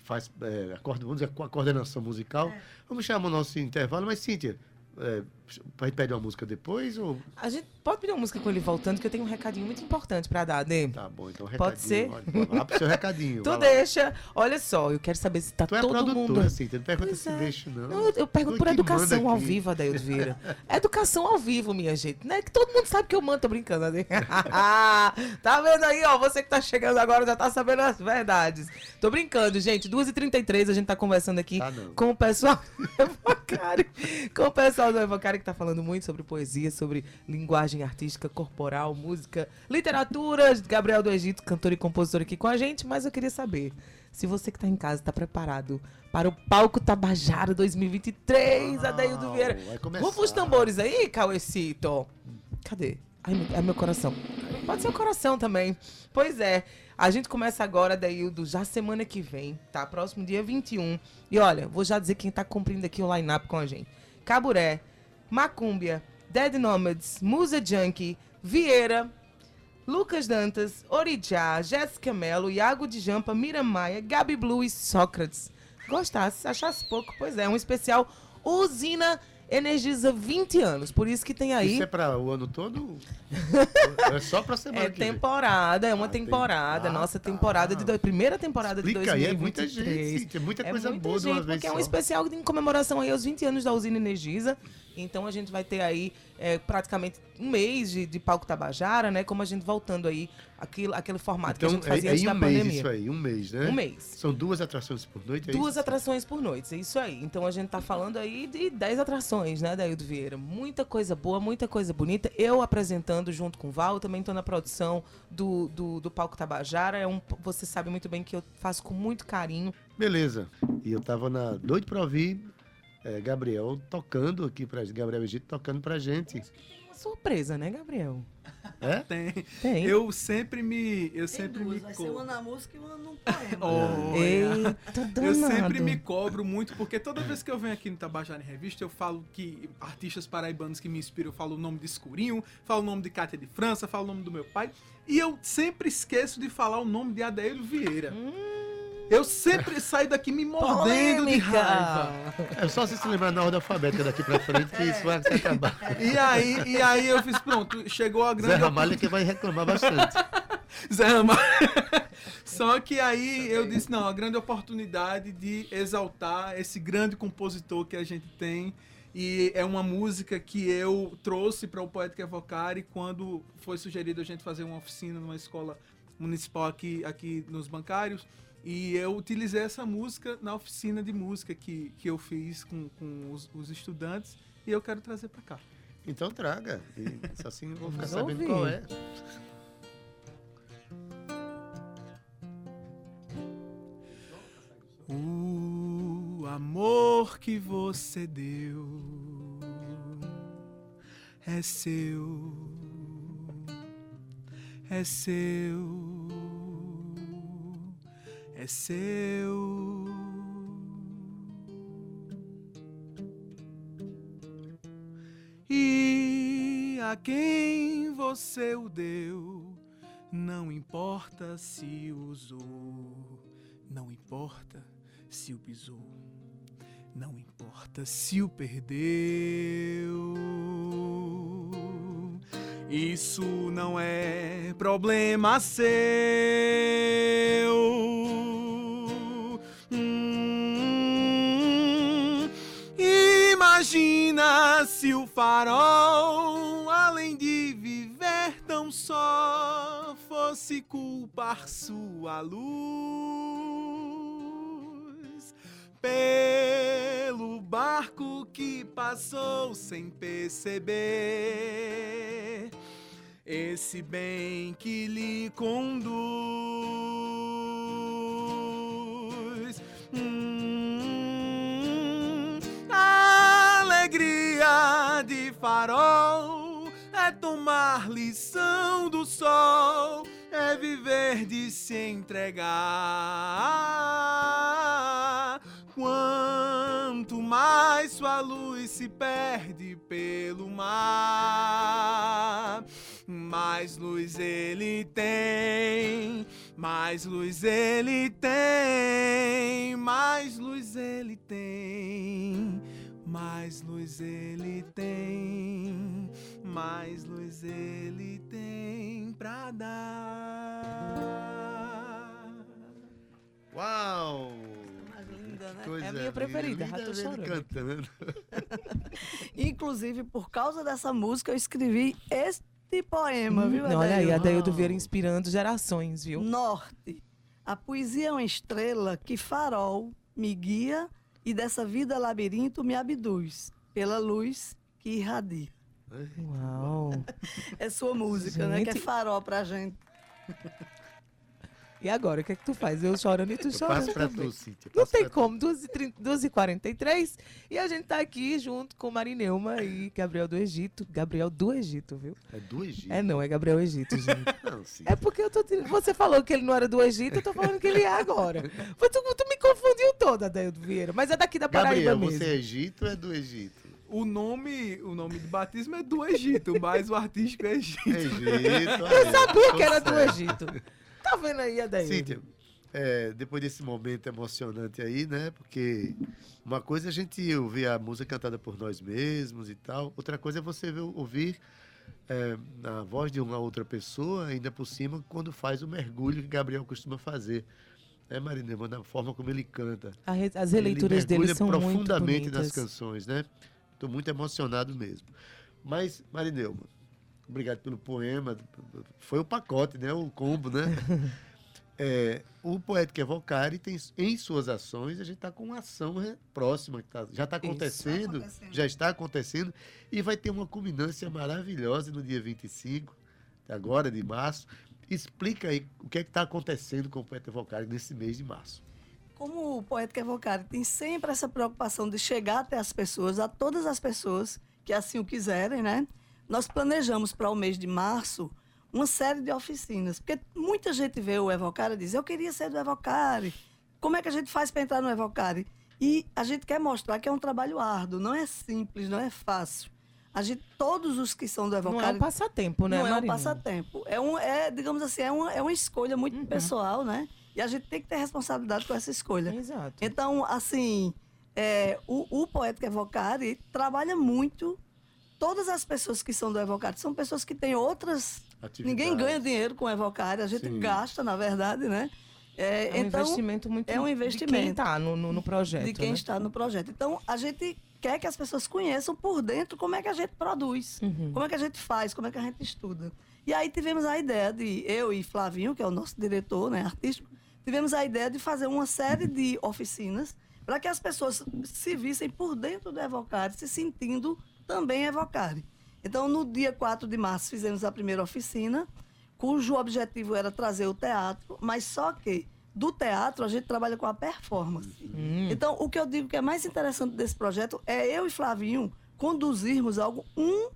[SPEAKER 2] faz é, a, coorden- vamos dizer, a coordenação musical. Vamos chamar o nosso intervalo, mas Cíntia, é, a gente pede uma música depois? Ou...
[SPEAKER 4] A gente pode pedir uma música com ele voltando, que eu tenho um recadinho muito importante para dar, Ney.
[SPEAKER 2] Tá bom, então
[SPEAKER 4] Pode ser?
[SPEAKER 2] recadinho. Olha, pro seu recadinho.
[SPEAKER 4] Tu deixa. Olha só, eu quero saber se tá
[SPEAKER 2] Tu é
[SPEAKER 4] todo mundo.
[SPEAKER 2] Cíntia, não pergunta
[SPEAKER 4] Pois
[SPEAKER 2] se
[SPEAKER 4] é.
[SPEAKER 2] deixa, não.
[SPEAKER 4] Não, eu, eu pergunto
[SPEAKER 2] Tu
[SPEAKER 4] por
[SPEAKER 2] manda
[SPEAKER 4] educação ao vivo, Adaildo Vieira. educação ao vivo, minha gente. Né? Que todo mundo sabe que eu mando, tô brincando. Né? tá vendo aí, ó? Você que tá chegando agora já tá sabendo as verdades. Tô brincando, gente. 2h33 a gente tá conversando aqui
[SPEAKER 2] Tá
[SPEAKER 4] com o pessoal do Evocário. Com o pessoal do Evocário que tá falando muito sobre poesia, sobre linguagem artística, corporal, música, literatura. Gabriel do Egito, cantor e compositor aqui com a gente. Mas eu queria saber se você que tá em casa tá preparado para o Palco Tabajara 2023, Adaildo
[SPEAKER 2] Uau,
[SPEAKER 4] Vieira. Rufa os tambores aí, Cauecito. Cadê? Ai, meu- é meu coração. Pode ser o coração também. Pois é. A gente começa agora, Daildo, já semana que vem, tá? Próximo dia 21. E olha, vou já dizer quem tá cumprindo aqui o line-up com a gente. Caburé, Macúmbia, Dead Nomads, Musa Junkie, Vieira, Lucas Dantas, Orijá, Jéssica Mello, Iago de Jampa, Mira Maia, Gabi Blue e Sócrates. Gostasse, achasse pouco, pois é, um especial Usina Energiza 20 anos. Por isso que tem aí.
[SPEAKER 2] Isso é para o ano todo? é só para semana
[SPEAKER 4] É temporada, é uma
[SPEAKER 2] Ah, tem-
[SPEAKER 4] temporada,
[SPEAKER 2] Ah,
[SPEAKER 4] nossa
[SPEAKER 2] tá.
[SPEAKER 4] temporada de do- primeira temporada de
[SPEAKER 2] Explica aí, é
[SPEAKER 4] 2023.
[SPEAKER 2] muita gente, tem muita
[SPEAKER 4] É
[SPEAKER 2] coisa
[SPEAKER 4] muita
[SPEAKER 2] boa de uma
[SPEAKER 4] gente,
[SPEAKER 2] vez
[SPEAKER 4] porque é um
[SPEAKER 2] só.
[SPEAKER 4] especial em comemoração aí aos 20 anos da usina Energisa. Então a gente vai ter aí é, praticamente um mês de, de palco Tabajara, né? Como a gente voltando aí aquilo, aquele formato que a
[SPEAKER 2] Então,
[SPEAKER 4] gente fazia
[SPEAKER 2] é, é
[SPEAKER 4] antes
[SPEAKER 2] em
[SPEAKER 4] da
[SPEAKER 2] um mês
[SPEAKER 4] pandemia.
[SPEAKER 2] isso aí, um mês, né?
[SPEAKER 4] Um mês.
[SPEAKER 2] São duas atrações por noite, é
[SPEAKER 4] Duas
[SPEAKER 2] isso?
[SPEAKER 4] atrações por noite, é isso aí. Então a gente tá falando aí de 10 atrações, né, Daildo Vieira? Muita coisa boa, muita coisa bonita. Eu apresentando junto com o Val, também tô na produção do, do, do Palco Tabajara. É um, você sabe muito bem que eu faço com muito carinho.
[SPEAKER 2] Beleza. E eu tava na doido para ouvir é, Gabriel tocando aqui pra Gabriel Egito tocando pra gente.
[SPEAKER 4] Uma surpresa, né, Gabriel?
[SPEAKER 2] É?
[SPEAKER 6] Tem.
[SPEAKER 4] Tem.
[SPEAKER 6] Eu sempre me. Eu
[SPEAKER 5] Tem
[SPEAKER 6] sempre
[SPEAKER 5] duas,
[SPEAKER 6] me
[SPEAKER 5] vai ser
[SPEAKER 6] co-
[SPEAKER 5] uma na música e uma num poema.
[SPEAKER 6] Olha.
[SPEAKER 4] Eita, danado.
[SPEAKER 6] Eu sempre me cobro muito, porque toda vez que eu venho aqui no Tabajara em Revista, eu falo que artistas paraibanos que me inspiram, eu falo o nome de Escurinho, falo o nome de Cátia de França, falo o nome do meu pai, e eu sempre esqueço de falar o nome de Adair Vieira. Eu sempre saio daqui me mordendo de raiva.
[SPEAKER 2] É só você se lembrar na ordem alfabética daqui pra frente que isso vai acabar.
[SPEAKER 6] E aí, e aí eu fiz, pronto, chegou a
[SPEAKER 2] Zé
[SPEAKER 6] grande
[SPEAKER 2] Ramalho é que vai reclamar bastante.
[SPEAKER 6] Zé Ramalho. Só que aí eu disse, não, a grande oportunidade de exaltar esse grande compositor que a gente tem. E é uma música que eu trouxe para o Poética Evocare quando foi sugerido a gente fazer uma oficina numa escola municipal aqui, aqui nos bancários. E eu utilizei essa música na oficina de música que, que eu fiz com, com os, os estudantes e eu quero trazer para cá.
[SPEAKER 2] Então traga. E só assim eu vou ficar
[SPEAKER 4] Vamos
[SPEAKER 2] sabendo
[SPEAKER 4] ouvir.
[SPEAKER 2] qual é.
[SPEAKER 6] O amor que você deu é seu, é seu, é seu. E a quem você o deu, não importa se usou, não importa se o pisou, não importa se o perdeu. Isso não é problema seu. Hum, imagina se o farol, além de viver tão só, fosse culpar sua luz pelo barco que passou sem perceber esse bem que lhe conduz. Hum, a alegria de farol é tomar lição do sol, é viver de se entregar. Quanto mais sua luz se perde pelo mar, mais luz ele tem, mais luz ele tem, mais luz ele tem, mais luz ele tem, mais luz ele tem pra dar.
[SPEAKER 2] Uau!
[SPEAKER 5] Linda, né?
[SPEAKER 2] Coisa
[SPEAKER 4] É a minha preferida, Rato Chorando.
[SPEAKER 2] cantando.
[SPEAKER 5] Inclusive, por causa dessa música, eu escrevi este poema, viu,
[SPEAKER 4] Não, olha aí,
[SPEAKER 5] Adaildo?
[SPEAKER 4] Adaildo Vieira inspirando gerações, viu?
[SPEAKER 5] Norte. A poesia é uma estrela que farol me guia e dessa vida labirinto me abduz pela luz que irradia.
[SPEAKER 4] Uau.
[SPEAKER 5] É sua música, né? Que é
[SPEAKER 4] Gente.
[SPEAKER 5] farol pra gente.
[SPEAKER 4] E agora, o que é que tu faz? Eu chorando e tu
[SPEAKER 2] Eu
[SPEAKER 4] chorando
[SPEAKER 2] passo pra
[SPEAKER 4] também.
[SPEAKER 2] tu, Cíntia.
[SPEAKER 4] Não tem como, 2h43 e a gente tá aqui junto com Marineuma e Gabriel do Egito. Gabriel do Egito, viu?
[SPEAKER 2] É do Egito.
[SPEAKER 4] É não, é Gabriel Egito, gente.
[SPEAKER 2] Não, Cíntia.
[SPEAKER 4] É porque eu tô. Você falou que ele não era do Egito, eu tô falando que ele é agora. Mas tu, tu me confundiu toda, Adaildo Vieira. Mas é daqui da Paraíba
[SPEAKER 2] Gabriel,
[SPEAKER 4] mesmo.
[SPEAKER 2] você é Egito ou é do Egito?
[SPEAKER 6] O nome, o nome do batismo é do Egito, mas o artístico é Egito.
[SPEAKER 2] Egito.
[SPEAKER 4] Eu sabia que era do Egito. Tá vendo aí, Adaildo?
[SPEAKER 2] Cíntia, é, depois desse momento emocionante aí, né? Porque uma coisa é a gente ouvir a música cantada por nós mesmos e tal. Outra coisa é você ver- ouvir é, na voz de uma outra pessoa, ainda por cima, quando faz o mergulho que Gabriel costuma fazer. Né, Marinema? Da forma como ele canta.
[SPEAKER 4] Re- As releituras
[SPEAKER 2] ele
[SPEAKER 4] dele são muito
[SPEAKER 2] profundamente nas
[SPEAKER 4] bonitas.
[SPEAKER 2] canções, né? Estou muito emocionado mesmo. Mas, Marineuma, obrigado pelo poema. Foi o pacote, né? O combo, né? É, o Poética Evocare tem, em suas ações, a gente está com uma ação né, próxima, que tá- já está acontecendo,
[SPEAKER 5] acontecendo.
[SPEAKER 2] já está acontecendo, e vai ter uma culminância maravilhosa no dia 25, agora de março. Explica aí o que é que está acontecendo com o Poeta Evocare nesse mês de março.
[SPEAKER 5] Como o Poética Evocare tem sempre essa preocupação de chegar até as pessoas, a todas as pessoas que assim o quiserem, né? Nós planejamos para o mês de março uma série de oficinas. Porque muita gente vê o Evocare e diz, eu queria ser do Evocare. Como é que a gente faz para entrar no Evocare? E a gente quer mostrar que é um trabalho árduo, não é simples, não é fácil. A gente, todos os que são do
[SPEAKER 4] Não é
[SPEAKER 5] Evocare...
[SPEAKER 4] um passatempo, né,
[SPEAKER 5] Não é um passatempo. É, um, é digamos assim, é uma, é uma escolha muito
[SPEAKER 4] Uhum.
[SPEAKER 5] pessoal, né? E a gente tem que ter responsabilidade com essa escolha.
[SPEAKER 4] Exato.
[SPEAKER 5] Então, assim, é, o, o Poética Evocare trabalha muito. Todas as pessoas que são do Evocare são pessoas que têm outras. Ninguém ganha dinheiro com o Evocare, a gente
[SPEAKER 2] Sim.
[SPEAKER 5] gasta, na verdade, né? É,
[SPEAKER 4] É um
[SPEAKER 5] então,
[SPEAKER 4] investimento muito
[SPEAKER 5] é um
[SPEAKER 4] de quem
[SPEAKER 5] investimento.
[SPEAKER 4] tá no, no, no projeto,
[SPEAKER 5] de quem
[SPEAKER 4] né?
[SPEAKER 5] está no projeto. Então, a gente quer que as pessoas conheçam por dentro como é que a gente produz,
[SPEAKER 4] Uhum.
[SPEAKER 5] como é que a gente faz, como é que a gente estuda. E aí tivemos a ideia de, eu e Flavinho, que é o nosso diretor né, artístico, tivemos a ideia de fazer uma série de oficinas para que as pessoas se vissem por dentro do Evocare, se sentindo também Evocare. Então, no dia 4 de março, fizemos a primeira oficina, cujo objetivo era trazer o teatro, mas só que do teatro a gente trabalha com a performance.
[SPEAKER 4] Hum.
[SPEAKER 5] Então, o que eu digo que é mais interessante desse projeto é eu e Flavinho conduzirmos algo, um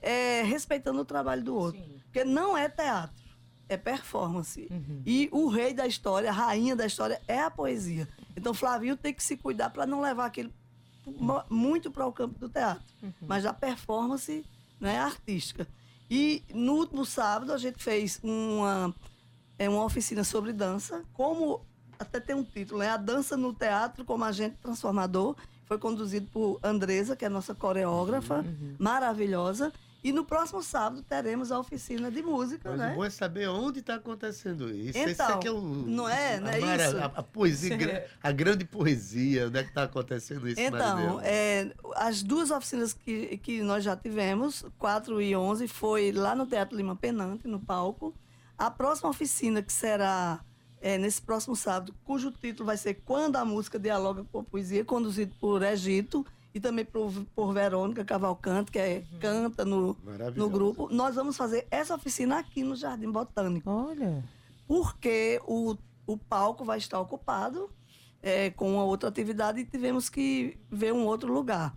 [SPEAKER 5] é, respeitando o trabalho do outro. Porque não é teatro, é performance. E o rei da história, a rainha da história é a poesia. Então, Flavinho tem que se cuidar para não levar aquilo mo- muito para o campo do teatro, mas da performance né, artística. E no último sábado a gente fez uma, é, uma oficina sobre dança, como até tem um título, é A Dança no Teatro como Agente Transformador. Foi conduzido por Andresa, que é a nossa coreógrafa, maravilhosa. E no próximo sábado teremos a oficina de música,
[SPEAKER 2] Mas
[SPEAKER 5] né?
[SPEAKER 2] o bom é saber onde está acontecendo isso. Esse
[SPEAKER 5] Então,
[SPEAKER 2] é que é o,
[SPEAKER 5] não é? Não
[SPEAKER 2] a,
[SPEAKER 5] é
[SPEAKER 2] mara-
[SPEAKER 5] isso?
[SPEAKER 2] a, a poesia, gra- a grande poesia, onde é que está acontecendo isso,
[SPEAKER 5] Então, é, as duas oficinas que, que nós já tivemos, 4 e 11, foi lá no Teatro Lima Penante, no palco. A próxima oficina, que será é, nesse próximo sábado, cujo título vai ser Quando a Música Dialoga com a Poesia, conduzido por Egito e também por, por Verônica Cavalcante, que é, canta no, no grupo. Nós vamos fazer essa oficina aqui no Jardim Botânico
[SPEAKER 4] Olha.
[SPEAKER 5] porque o, o palco vai estar ocupado é, com uma outra atividade e tivemos que ver um outro lugar.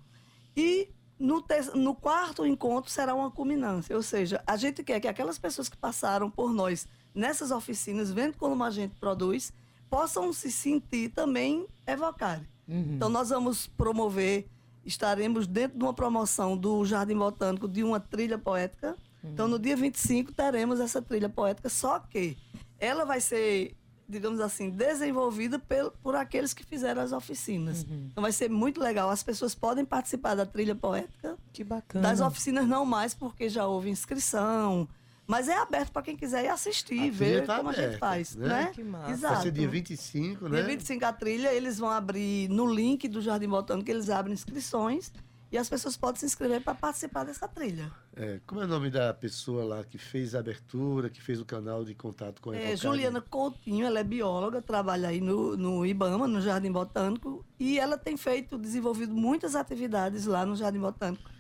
[SPEAKER 5] E no, te- no quarto encontro será uma culminância, ou seja, a gente quer que aquelas pessoas que passaram por nós nessas oficinas, vendo como a gente produz, possam se sentir também evocarem. Então, nós vamos promover, estaremos dentro de uma promoção do Jardim Botânico de uma trilha poética. Então, no dia 25, teremos essa trilha poética, só que ela vai ser, digamos assim, desenvolvida pel- por aqueles que fizeram as oficinas. Então, vai ser muito legal. As pessoas podem participar da trilha poética.
[SPEAKER 4] Que bacana.
[SPEAKER 5] Das oficinas não mais, porque já houve inscrição. Mas é aberto para quem quiser ir assistir, ver
[SPEAKER 2] tá
[SPEAKER 5] como a gente
[SPEAKER 2] aberta,
[SPEAKER 5] faz,
[SPEAKER 2] né?
[SPEAKER 5] né?
[SPEAKER 4] Que massa.
[SPEAKER 5] Exato.
[SPEAKER 2] Vai ser dia 25, né?
[SPEAKER 5] Dia 25 a trilha, eles vão abrir no link do Jardim Botânico, eles abrem inscrições e as pessoas podem se inscrever para participar dessa trilha.
[SPEAKER 2] É, como é o nome da pessoa lá que fez a abertura, que fez o canal de contato com a
[SPEAKER 5] É? Juliana Coutinho, ela é bióloga, trabalha aí no, no IBAMA, no Jardim Botânico, e ela tem feito, desenvolvido muitas atividades lá no Jardim Botânico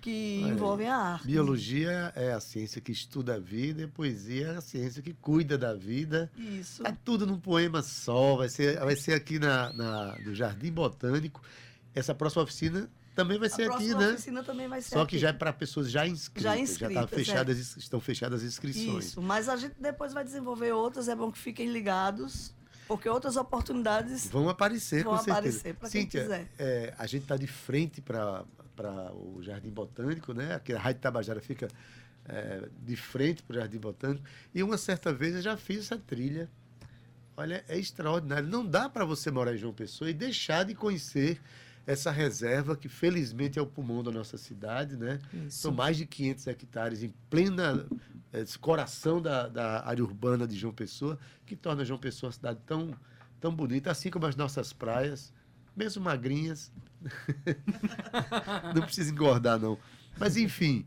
[SPEAKER 5] que
[SPEAKER 2] Olha
[SPEAKER 5] envolvem a arte.
[SPEAKER 2] Biologia é a ciência que estuda a vida e poesia é a ciência que cuida da vida.
[SPEAKER 5] Isso.
[SPEAKER 2] É tudo num poema só. Vai ser, vai ser aqui na, na- no Jardim Botânico. Essa próxima oficina também vai
[SPEAKER 5] A
[SPEAKER 2] ser aqui,
[SPEAKER 5] próxima
[SPEAKER 2] né?
[SPEAKER 5] oficina também vai ser
[SPEAKER 2] Só que
[SPEAKER 5] aqui.
[SPEAKER 2] já é para pessoas já inscritas.
[SPEAKER 5] Já
[SPEAKER 2] tá
[SPEAKER 5] inscritas,
[SPEAKER 2] fechadas, estão fechadas as inscrições.
[SPEAKER 5] Isso, mas a gente depois vai desenvolver outras, é bom que fiquem ligados, porque outras oportunidades
[SPEAKER 2] Vão aparecer,
[SPEAKER 5] Vão
[SPEAKER 2] com certeza.
[SPEAKER 5] aparecer quem
[SPEAKER 2] Cíntia,
[SPEAKER 5] quiser.
[SPEAKER 2] é, a gente está de frente para o Jardim Botânico, né? Aqui a Rádio Tabajara fica é, de frente para o Jardim Botânico. E uma certa vez eu já fiz essa trilha. Olha, é extraordinário. Não dá para você morar em João Pessoa e deixar de conhecer essa reserva que felizmente é o pulmão da nossa cidade, né?
[SPEAKER 4] Isso.
[SPEAKER 2] São mais de 500 hectares em plena eh, coração da, da área urbana de João Pessoa, que torna João Pessoa uma cidade tão, tão bonita, assim como as nossas praias, mesmo magrinhas. não precisa engordar, não. Mas, enfim,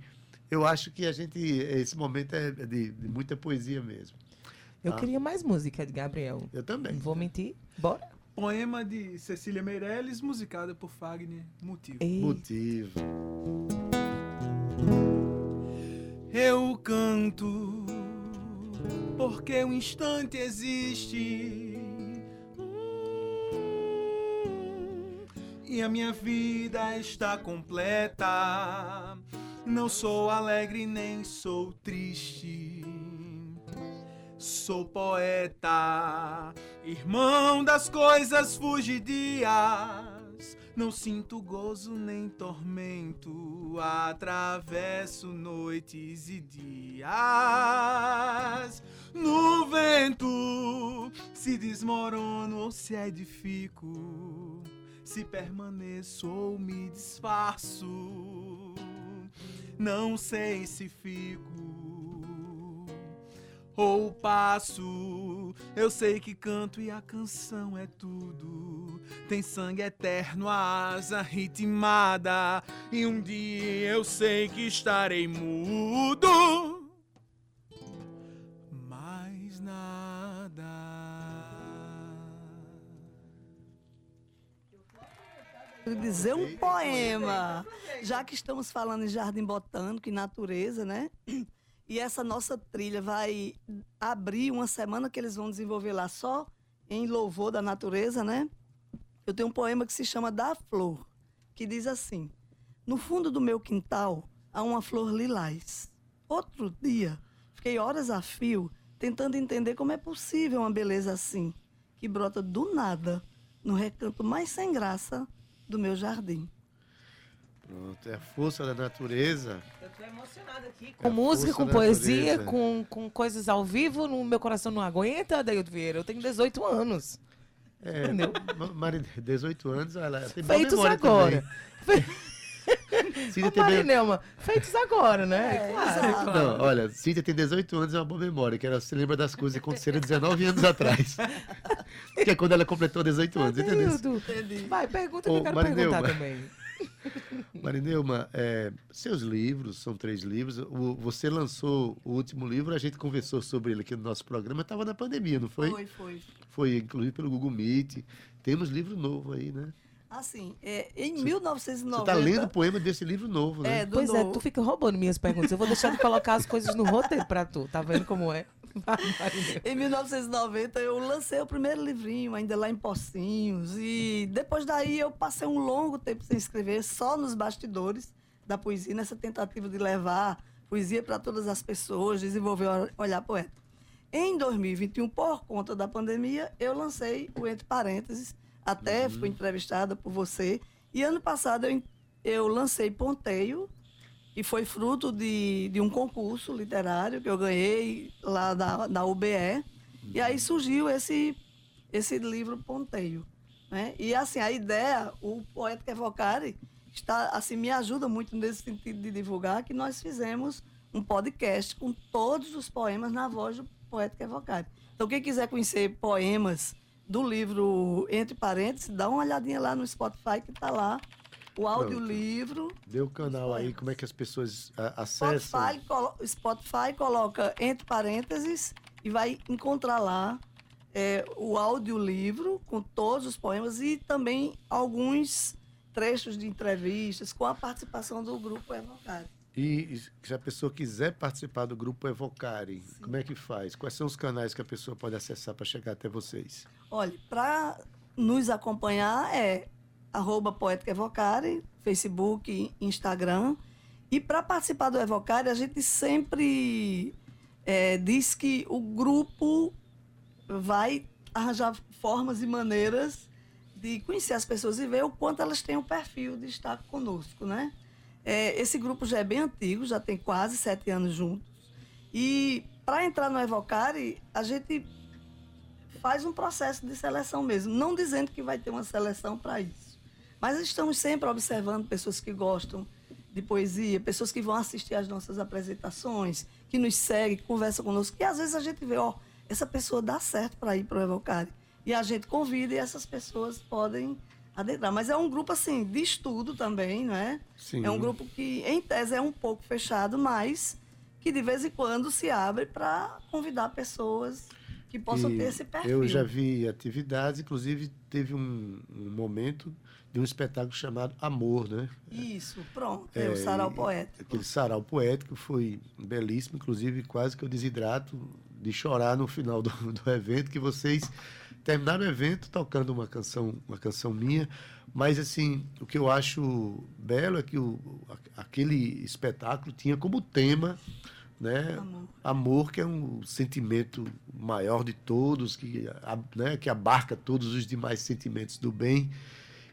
[SPEAKER 2] eu acho que a gente, esse momento é de, de muita poesia mesmo.
[SPEAKER 4] Eu
[SPEAKER 2] Ah.
[SPEAKER 4] queria mais música de Gabriel.
[SPEAKER 2] Eu também.
[SPEAKER 4] Não vou mentir. Bora.
[SPEAKER 6] Poema de Cecília Meirelles, musicada por Fagner Motivo.
[SPEAKER 4] Ei,
[SPEAKER 2] Motivo.
[SPEAKER 6] Eu canto porque o instante existe. E a minha vida está completa. Não sou alegre nem sou triste. Sou poeta, irmão das coisas fugidias. Não sinto gozo nem tormento, atravesso noites e dias. No vento se desmorono ou se edifico, se permaneço ou me disfarço. Não sei se fico ou passo. Eu sei que canto e a canção é tudo. Tem sangue eterno, a asa ritmada. E um dia eu sei que estarei mudo.
[SPEAKER 5] Dizer um poema. Já que estamos falando em jardim botânico e natureza, né? E essa nossa trilha vai abrir uma semana que eles vão desenvolver lá só em louvor da natureza, né? Eu tenho um poema que se chama Da Flor, que diz assim: No fundo do meu quintal há uma flor lilás. Outro dia, fiquei horas a fio tentando entender como é possível uma beleza assim, que brota do nada no recanto mais sem graça do meu jardim.
[SPEAKER 2] Pronto, é a força da natureza.
[SPEAKER 4] Eu tô emocionada aqui.
[SPEAKER 2] É
[SPEAKER 4] Com
[SPEAKER 2] a
[SPEAKER 4] música, com poesia,
[SPEAKER 2] natureza.
[SPEAKER 4] com, com coisas ao vivo, no meu coração não aguenta, Daildo Vieira. Eu tenho 18 anos.
[SPEAKER 2] É,
[SPEAKER 4] Entendeu?
[SPEAKER 2] Ma- Mari, 18 anos, ela tem boa
[SPEAKER 4] Feitos
[SPEAKER 2] memória
[SPEAKER 4] agora.
[SPEAKER 2] também. Cíntia
[SPEAKER 4] Ô,
[SPEAKER 2] tem bem-
[SPEAKER 4] Marinelma, feitos agora, né?
[SPEAKER 5] É,
[SPEAKER 4] claro.
[SPEAKER 2] Não, olha, Cíntia tem 18 anos e é uma boa memória, que ela se lembra das coisas que aconteceram 19 anos atrás. que é quando ela completou 18 anos, entendeu?
[SPEAKER 4] Daildo, Vai, pergunta que
[SPEAKER 2] Ô,
[SPEAKER 4] eu quero
[SPEAKER 2] Marinelma.
[SPEAKER 4] perguntar também.
[SPEAKER 2] Marinelma, é, seus livros, são três livros. O- você lançou o último livro, a gente conversou sobre ele aqui no nosso programa, estava na pandemia, não foi?
[SPEAKER 5] Foi, foi.
[SPEAKER 2] Foi, inclusive pelo Google Meet. Temos livro novo aí, né?
[SPEAKER 5] Assim, é, em
[SPEAKER 2] Você
[SPEAKER 5] 1990...
[SPEAKER 2] está lendo o poema desse livro novo, né?
[SPEAKER 5] É, do
[SPEAKER 4] Pois é,
[SPEAKER 5] novo.
[SPEAKER 4] tu fica roubando minhas perguntas. Eu vou deixar de colocar as coisas no roteiro pra tu. Tá vendo como é?
[SPEAKER 5] Em 1990 eu lancei o primeiro livrinho, ainda lá em Pocinhos. E depois daí eu passei um longo tempo sem escrever, só nos bastidores da poesia, nessa tentativa de levar poesia para todas as pessoas, desenvolver o olhar poético. Em 2021, por conta da pandemia, eu lancei o Entre Parênteses, até fui entrevistada por você. E ano passado eu, eu lancei Ponteio, que foi fruto de, de um concurso literário que eu ganhei lá da, da UBE. E aí surgiu esse, esse livro Ponteio. Né? E assim, a ideia, o Poética Evocare está, assim, me ajuda muito nesse sentido de divulgar que nós fizemos um podcast com todos os poemas na voz do Poética Evocare. Então, quem quiser conhecer poemas do livro Entre Parênteses, dá uma olhadinha lá no Spotify que está lá o audiolivro.
[SPEAKER 2] Dê o canal aí, como é que as pessoas a- acessam?
[SPEAKER 5] Spotify, colo- Spotify coloca entre parênteses e vai encontrar lá é, o audiolivro com todos os poemas e também alguns trechos de entrevistas com a participação do grupo Evocare.
[SPEAKER 2] E e se a pessoa quiser participar do grupo Evocare, como é que faz? Quais são os canais que a pessoa pode acessar para chegar até vocês?
[SPEAKER 5] Olha, para nos acompanhar é arroba Poética Evocare, Facebook, Instagram. E para participar do Evocare, a gente sempre é, diz que o grupo vai arranjar formas e maneiras de conhecer as pessoas e ver o quanto elas têm o perfil de estar conosco, né? É, esse grupo já é bem antigo, já tem quase sete anos juntos. E para entrar no Evocare, a gente faz um processo de seleção mesmo, não dizendo que vai ter uma seleção para isso. Mas estamos sempre observando pessoas que gostam de poesia, pessoas que vão assistir às nossas apresentações, que nos seguem, que conversam conosco, e às vezes a gente vê, ó, essa pessoa dá certo para ir para o Evocare. E a gente convida e essas pessoas podem adentrar. Mas é um grupo, assim, de estudo também, não é?
[SPEAKER 2] Sim.
[SPEAKER 5] É um grupo que, em tese, é um pouco fechado, mas que de vez em quando se abre para convidar pessoas que possam
[SPEAKER 2] E
[SPEAKER 5] ter esse perfil.
[SPEAKER 2] Eu já vi atividades, inclusive teve um, um momento de um espetáculo chamado Amor, né?
[SPEAKER 5] Isso, pronto. É, o sarau poético.
[SPEAKER 2] Aquele sarau poético foi belíssimo, inclusive quase que eu desidrato de chorar no final do, do evento, que vocês terminaram o evento tocando uma canção, uma canção minha, mas assim, o que eu acho belo é que o, aquele espetáculo tinha como tema né?
[SPEAKER 5] Amor.
[SPEAKER 2] Amor, que é um sentimento maior de todos, que, né, que abarca todos os demais sentimentos do bem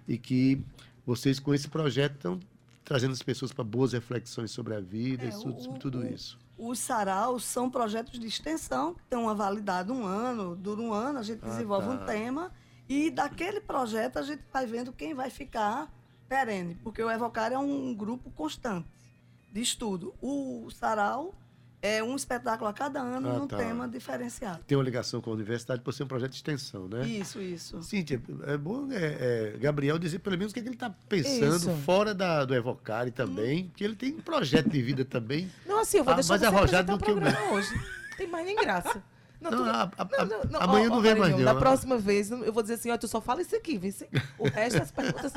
[SPEAKER 2] e que vocês com esse projeto estão trazendo as pessoas para boas reflexões sobre a vida
[SPEAKER 5] É,
[SPEAKER 2] e
[SPEAKER 5] o-
[SPEAKER 2] sobre tudo isso.
[SPEAKER 5] Os saraus são projetos de extensão, que têm uma validade um ano, dura um ano, a gente
[SPEAKER 2] Ah,
[SPEAKER 5] desenvolve
[SPEAKER 2] tá.
[SPEAKER 5] um tema, e daquele projeto a gente vai vendo quem vai ficar perene, porque o Evocar é um grupo constante de estudo. O sarau é um espetáculo a cada ano
[SPEAKER 2] Ah,
[SPEAKER 5] num
[SPEAKER 2] tá.
[SPEAKER 5] tema diferenciado.
[SPEAKER 2] Tem uma ligação com a universidade por ser um projeto de extensão, né?
[SPEAKER 5] Isso, isso.
[SPEAKER 2] Cíntia, é bom é, é, Gabriel dizer pelo menos o que, é que ele está pensando
[SPEAKER 4] Isso.
[SPEAKER 2] fora da, do Evocare também, que ele tem um projeto de vida também.
[SPEAKER 4] Não, assim, eu vou
[SPEAKER 2] Ah,
[SPEAKER 4] deixar
[SPEAKER 2] mais
[SPEAKER 4] você
[SPEAKER 2] arrojado
[SPEAKER 4] apresentar
[SPEAKER 2] do que
[SPEAKER 4] o programa hoje. Não tem mais nem graça. Não,
[SPEAKER 2] Não,
[SPEAKER 4] tu-
[SPEAKER 2] a- a-
[SPEAKER 4] não, não,
[SPEAKER 2] amanhã
[SPEAKER 4] ó,
[SPEAKER 2] não
[SPEAKER 4] ó,
[SPEAKER 2] vem mais.
[SPEAKER 4] Da próxima vez, eu vou dizer assim, ó, tu só fala isso aqui, viu? O resto das perguntas...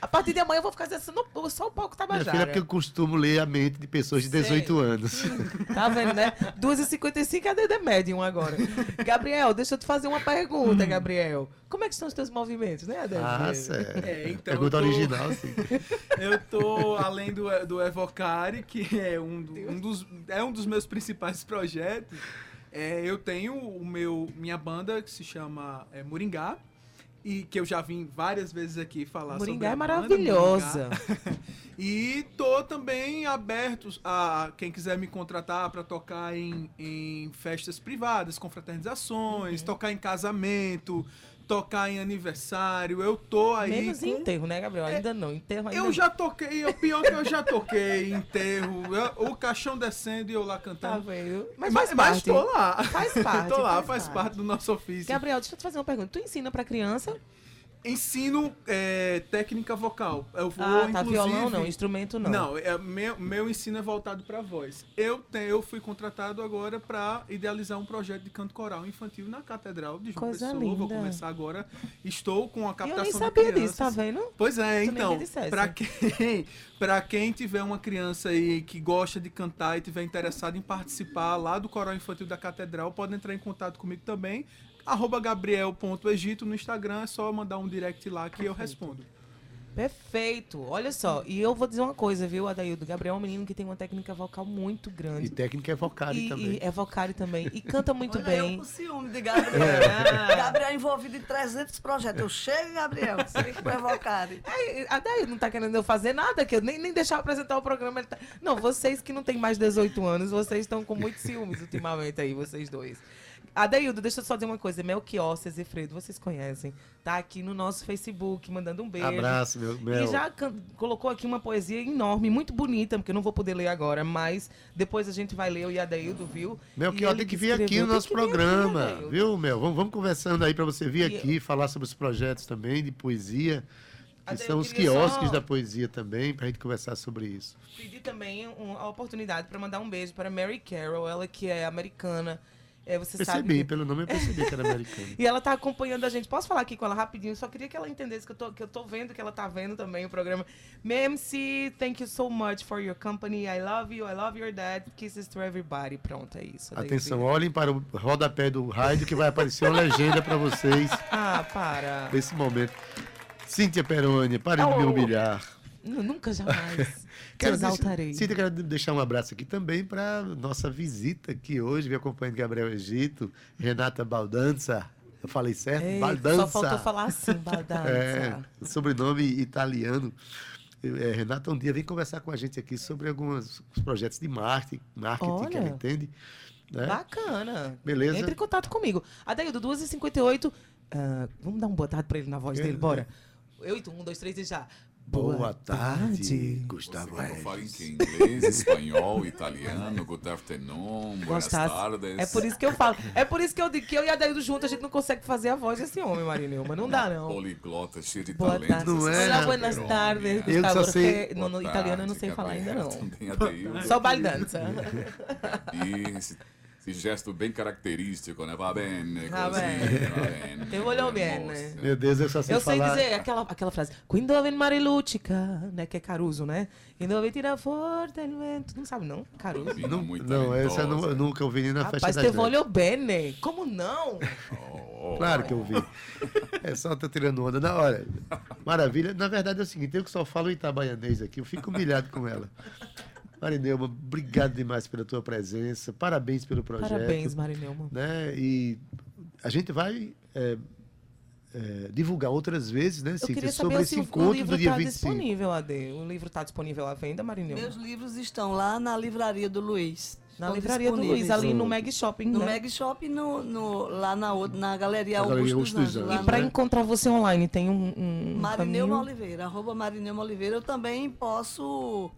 [SPEAKER 4] a partir de amanhã eu vou ficar dizendo assim, só o palco
[SPEAKER 2] Minha filha, é
[SPEAKER 4] Tabajara.
[SPEAKER 2] porque eu costumo ler a mente de pessoas de
[SPEAKER 4] Sei.
[SPEAKER 2] 18 anos.
[SPEAKER 4] Tá vendo, né? 2h55 é The Medium agora. Gabriel, deixa eu te fazer uma pergunta, Gabriel. Como é que estão os teus movimentos, né, Adélio?
[SPEAKER 2] Ah, sério.
[SPEAKER 6] É, então
[SPEAKER 2] Pergunta
[SPEAKER 6] tô-
[SPEAKER 2] original, sim.
[SPEAKER 6] Eu tô além do, do Evocare, que é um, do- um dos, é um dos meus principais projetos. É, eu tenho o meu, minha banda que se chama é, Moringá. E que eu já vim várias vezes aqui falar sobre
[SPEAKER 4] Moringá
[SPEAKER 6] a
[SPEAKER 4] é
[SPEAKER 6] banda,
[SPEAKER 4] maravilhosa.
[SPEAKER 6] Moringá. E tô também aberto a quem quiser me contratar para tocar em, em festas privadas, confraternizações,
[SPEAKER 4] Uhum.
[SPEAKER 6] tocar em casamento, tocar em aniversário. Eu tô aí
[SPEAKER 4] Menos
[SPEAKER 6] com
[SPEAKER 4] em enterro, né, Gabriel? Ainda não. Enterro ainda
[SPEAKER 6] eu
[SPEAKER 4] não.
[SPEAKER 6] já toquei, o pior é que eu já toquei enterro, eu- o caixão descendo e eu lá
[SPEAKER 4] Tá
[SPEAKER 6] cantando.
[SPEAKER 4] vendo? Mas
[SPEAKER 6] mas,
[SPEAKER 4] faz
[SPEAKER 6] mas
[SPEAKER 4] parte.
[SPEAKER 6] tô lá.
[SPEAKER 4] Faz parte,
[SPEAKER 6] tô lá,
[SPEAKER 4] faz
[SPEAKER 6] faz,
[SPEAKER 4] parte.
[SPEAKER 6] parte do nosso ofício.
[SPEAKER 4] Gabriel, deixa eu te fazer uma pergunta. Tu ensina pra criança?
[SPEAKER 6] Ensino é, técnica vocal. Eu vou,
[SPEAKER 4] ah, tá. Violão não, instrumento não.
[SPEAKER 6] Não, é, meu, meu ensino é voltado para voz. Eu, te, eu fui contratado agora para idealizar um projeto de canto coral infantil na Catedral de João
[SPEAKER 4] Coisa
[SPEAKER 6] Pessoa. Vou
[SPEAKER 4] linda.
[SPEAKER 6] começar agora. Estou com a
[SPEAKER 4] E eu
[SPEAKER 6] captação
[SPEAKER 4] nem sabia disso, tá vendo?
[SPEAKER 6] Pois é,
[SPEAKER 4] nem
[SPEAKER 6] então, para quem, pra quem tiver uma criança aí que gosta de cantar e tiver interessado em participar lá do Coral Infantil da Catedral, pode entrar em contato comigo também. Arroba gabriel.egito no Instagram, é só mandar um direct lá que eu respondo.
[SPEAKER 4] Perfeito. Olha só, e eu vou dizer uma coisa, viu, Adaildo? Gabriel é um menino que tem uma técnica vocal muito
[SPEAKER 2] E
[SPEAKER 4] grande.
[SPEAKER 2] técnica é
[SPEAKER 4] E,
[SPEAKER 2] também.
[SPEAKER 4] e é vocário também. E canta muito
[SPEAKER 5] Olha eu
[SPEAKER 4] bem.
[SPEAKER 5] com ciúme de Gabriel.
[SPEAKER 4] É.
[SPEAKER 5] Gabriel envolvido em 300 projetos. Eu chego, Gabriel, você tem que provocar.
[SPEAKER 4] Aí, a Daí não tá querendo eu fazer nada, que eu nem, nem deixar eu apresentar o programa. Ele tá... Não, vocês que não têm mais 18 anos, vocês estão com muitos ciúmes ultimamente aí, vocês dois. Adaildo, deixa eu só dizer uma coisa. Melchior Zefredo, vocês conhecem. Tá aqui no nosso Facebook, mandando um beijo.
[SPEAKER 2] Abraço, meu. meu.
[SPEAKER 4] E já colocou aqui uma poesia enorme, muito bonita, porque eu não vou poder ler agora, mas depois a gente vai ler o Adaildo, viu? Ele
[SPEAKER 2] tem que vir aqui no nosso
[SPEAKER 4] aqui,
[SPEAKER 2] programa,
[SPEAKER 4] Adaildo.
[SPEAKER 2] viu, Mel? Vamos, vamos conversando aí pra você vir
[SPEAKER 4] E-
[SPEAKER 2] aqui, falar sobre os projetos também de poesia, que
[SPEAKER 4] Adaildo,
[SPEAKER 2] são os quiosques
[SPEAKER 4] só-
[SPEAKER 2] da poesia também, pra gente conversar sobre isso.
[SPEAKER 4] Pedir também um- a oportunidade para mandar um beijo para Mary Carroll, ela que é americana. É, você sabe
[SPEAKER 2] Percebi,
[SPEAKER 4] que-
[SPEAKER 2] pelo nome eu percebi que era americano.
[SPEAKER 4] E ela tá acompanhando a gente. Posso falar aqui com ela rapidinho? Só queria que ela entendesse que eu tô, que eu tô vendo que ela tá vendo também o programa. MC, thank you so much for your company. I love you, I love your dad. Kisses to everybody. Pronto, é isso.
[SPEAKER 2] Atenção,
[SPEAKER 4] vi-
[SPEAKER 2] olhem para o rodapé do rádio que vai aparecer uma legenda pra vocês
[SPEAKER 4] Ah, para.
[SPEAKER 2] nesse momento. Cíntia Peroni, pare de me
[SPEAKER 4] Oh.
[SPEAKER 2] humilhar.
[SPEAKER 4] Nunca jamais. Te
[SPEAKER 2] Quero
[SPEAKER 4] exaltarei.
[SPEAKER 2] deixar, Cíntia, quero deixar um abraço aqui também para nossa visita aqui hoje, me acompanhando Gabriel Egito, Renata Baldanza. Eu falei certo?
[SPEAKER 4] Ei,
[SPEAKER 2] Baldanza.
[SPEAKER 4] só faltou falar assim, baldança.
[SPEAKER 2] É, sobrenome italiano. É, Renata, um dia vem conversar com a gente aqui sobre alguns projetos de marketing, marketing que ela
[SPEAKER 4] Olha.
[SPEAKER 2] entende. Né?
[SPEAKER 4] Bacana.
[SPEAKER 2] Beleza?
[SPEAKER 4] Entre em contato comigo. Adaildo, 2h58. ah, vamos dar um boa tarde pra ele na voz dele, bora. Eu e tu, um, dois, três e já.
[SPEAKER 2] Boa, tarde, Gustavo.
[SPEAKER 1] Você
[SPEAKER 2] Regis.
[SPEAKER 1] fala em que inglês, espanhol, italiano, good afternoon,
[SPEAKER 4] Gostasse.
[SPEAKER 1] tardes.
[SPEAKER 4] É por isso que eu falo. É por isso que eu digo que eu e a Daildo junto a gente não consegue fazer a voz desse homem, Marineu. Mas não dá, não.
[SPEAKER 1] Poliglota, cheio de
[SPEAKER 4] Boa
[SPEAKER 1] talento.
[SPEAKER 4] tarde.
[SPEAKER 2] Não é,
[SPEAKER 4] Olá, buenas tardes.
[SPEAKER 2] Eu só sei-
[SPEAKER 4] No, no italiano eu não sei falar ainda, não. Só baldança.
[SPEAKER 1] E esse, gesto bem característico, né? Va bene,
[SPEAKER 4] Va
[SPEAKER 1] così,
[SPEAKER 4] bene.
[SPEAKER 1] va bene.
[SPEAKER 4] Te voglio bene.
[SPEAKER 2] Meu Deus, eu só sei
[SPEAKER 4] Eu sei
[SPEAKER 2] falar.
[SPEAKER 4] dizer aquela, aquela frase. Quando vem Marilucica, né? Que é Caruso, né? Quando vem tira forte il vento. Não sabe, não? Caruso.
[SPEAKER 2] Não,
[SPEAKER 1] muito
[SPEAKER 2] não essa eu, não, eu nunca ouvi nem na
[SPEAKER 4] Rapaz,
[SPEAKER 2] festa
[SPEAKER 4] te
[SPEAKER 2] das velhas.
[SPEAKER 4] voglio bene. Como não?
[SPEAKER 1] Oh,
[SPEAKER 2] Claro que eu vi. É só tô tirando onda. Na hora. Maravilha. Na verdade é o seguinte, eu que só falo itabaianês aqui, eu fico humilhado com ela. Marineuma, obrigado demais pela tua presença. Parabéns pelo projeto.
[SPEAKER 4] Parabéns, Marinelma.
[SPEAKER 2] Né? E a gente vai é, é, divulgar outras vezes, né,
[SPEAKER 4] Eu
[SPEAKER 2] Cíntia,
[SPEAKER 4] queria
[SPEAKER 2] sobre
[SPEAKER 4] saber
[SPEAKER 2] esse
[SPEAKER 4] se o- o
[SPEAKER 2] encontro
[SPEAKER 4] livro
[SPEAKER 2] do dia
[SPEAKER 4] está
[SPEAKER 2] 25.
[SPEAKER 4] disponível, AD. O livro está disponível à venda, Marinelma?
[SPEAKER 5] Meus livros estão lá na livraria do Luiz.
[SPEAKER 4] Na
[SPEAKER 5] Estão
[SPEAKER 4] livraria do. Luiz, ali no. Meg Shopping,
[SPEAKER 5] No
[SPEAKER 4] né?
[SPEAKER 5] Meg Shop e no, no- lá na, na Galeria Augusto dos
[SPEAKER 2] Augusto dos
[SPEAKER 5] Anjos.
[SPEAKER 4] E para encontrar você online, tem um, um
[SPEAKER 5] Marineuma
[SPEAKER 4] caminho?
[SPEAKER 5] Oliveira, arroba Marineuma Oliveira. Eu também posso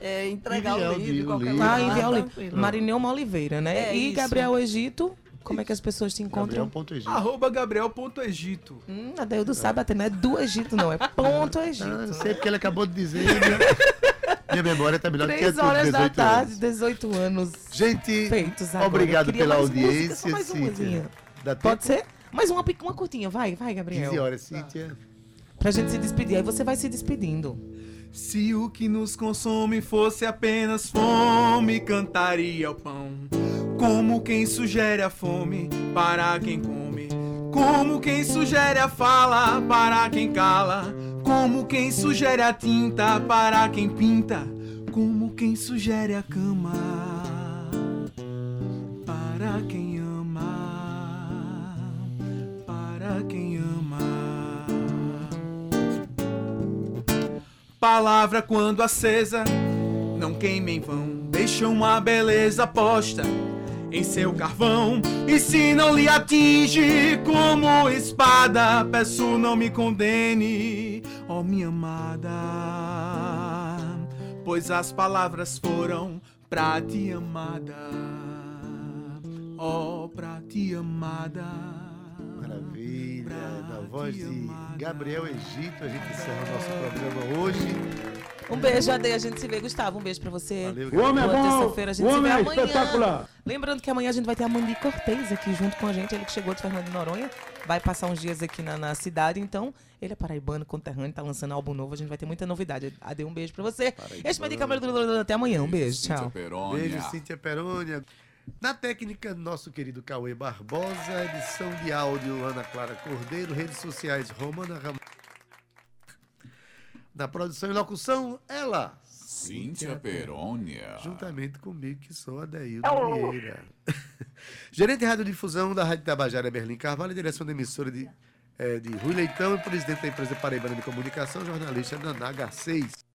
[SPEAKER 5] é, entregar
[SPEAKER 2] Enviar
[SPEAKER 5] o livro
[SPEAKER 2] o
[SPEAKER 5] qualquer
[SPEAKER 2] livro.
[SPEAKER 5] lugar.
[SPEAKER 4] Ah, enviar o livro. Marinelma Oliveira, né?
[SPEAKER 5] É
[SPEAKER 4] e
[SPEAKER 5] isso.
[SPEAKER 4] Gabriel Egito, como é que as pessoas te encontram?
[SPEAKER 2] Gabriel.egito.
[SPEAKER 6] Arroba Gabriel.egito.
[SPEAKER 4] Hum, a Deildo sabe até, não é do Egito, não, é ponto Egito.
[SPEAKER 2] Ah, não sei porque ele acabou de dizer. Minha, minha memória tá melhor do que a de
[SPEAKER 4] horas da
[SPEAKER 2] 18
[SPEAKER 4] tarde,
[SPEAKER 2] anos.
[SPEAKER 4] 18 anos
[SPEAKER 2] Gente,
[SPEAKER 4] feitos agora.
[SPEAKER 2] obrigado pela
[SPEAKER 4] mais música,
[SPEAKER 2] audiência,
[SPEAKER 4] só mais
[SPEAKER 2] Cíntia.
[SPEAKER 4] umazinha.
[SPEAKER 2] Dá tempo?
[SPEAKER 4] Pode ser? Mais uma, uma curtinha, vai, vai, Gabriel.
[SPEAKER 2] 15 horas, Cíntia.
[SPEAKER 4] Pra gente se despedir. Aí você vai se despedindo.
[SPEAKER 6] Se o que nos consome fosse apenas fome, cantaria o pão. Como quem sugere a fome para quem come. Como quem sugere a fala para quem cala. Como quem sugere a tinta para quem pinta. Como quem sugere a cama para quem ama. Para quem ama. Palavra quando acesa, não queima em vão. Deixa uma beleza posta em seu carvão. E se não lhe atinge como espada, peço não me condene, ó minha amada. Pois as palavras foram pra ti amada, ó pra ti amada.
[SPEAKER 2] Maravilha. Na voz de. Gabriel Egito, a gente encerra o nosso programa hoje.
[SPEAKER 4] Um beijo, Ade. A gente se vê, Gustavo. Um beijo pra você.
[SPEAKER 2] Valeu,
[SPEAKER 8] O homem é
[SPEAKER 4] Boa
[SPEAKER 8] bom,
[SPEAKER 4] terça-feira, a gente
[SPEAKER 8] o
[SPEAKER 4] se vê
[SPEAKER 8] homem é
[SPEAKER 4] amanhã.
[SPEAKER 8] espetacular.
[SPEAKER 4] Lembrando que amanhã a gente vai ter a Mandi Cortez aqui junto com a gente. Ele que chegou de Fernando de Noronha. Vai passar uns dias aqui na, na cidade. Então, ele é paraibano, conterrâneo, tá lançando álbum novo. A gente vai ter muita novidade. Ade, um beijo pra você. Este é Câmara Até amanhã. Um beijo.
[SPEAKER 1] Cíntia
[SPEAKER 4] Tchau.
[SPEAKER 1] Perônia.
[SPEAKER 2] Beijo, Cíntia Perônia. Na técnica, nosso querido Cauê Barbosa, edição de áudio Ana Clara Cordeiro, redes sociais Romana Ram... Na produção e locução, ela.
[SPEAKER 1] Cíntia Perônia.
[SPEAKER 2] Juntamente comigo, que sou Adeildo Vieira. Gerente de radiodifusão da Rádio Tabajara, Berlim Carvalho, e direção da emissora de, eh, de Rui Leitão e presidente da empresa Paraibana de Comunicação, jornalista Naná H6.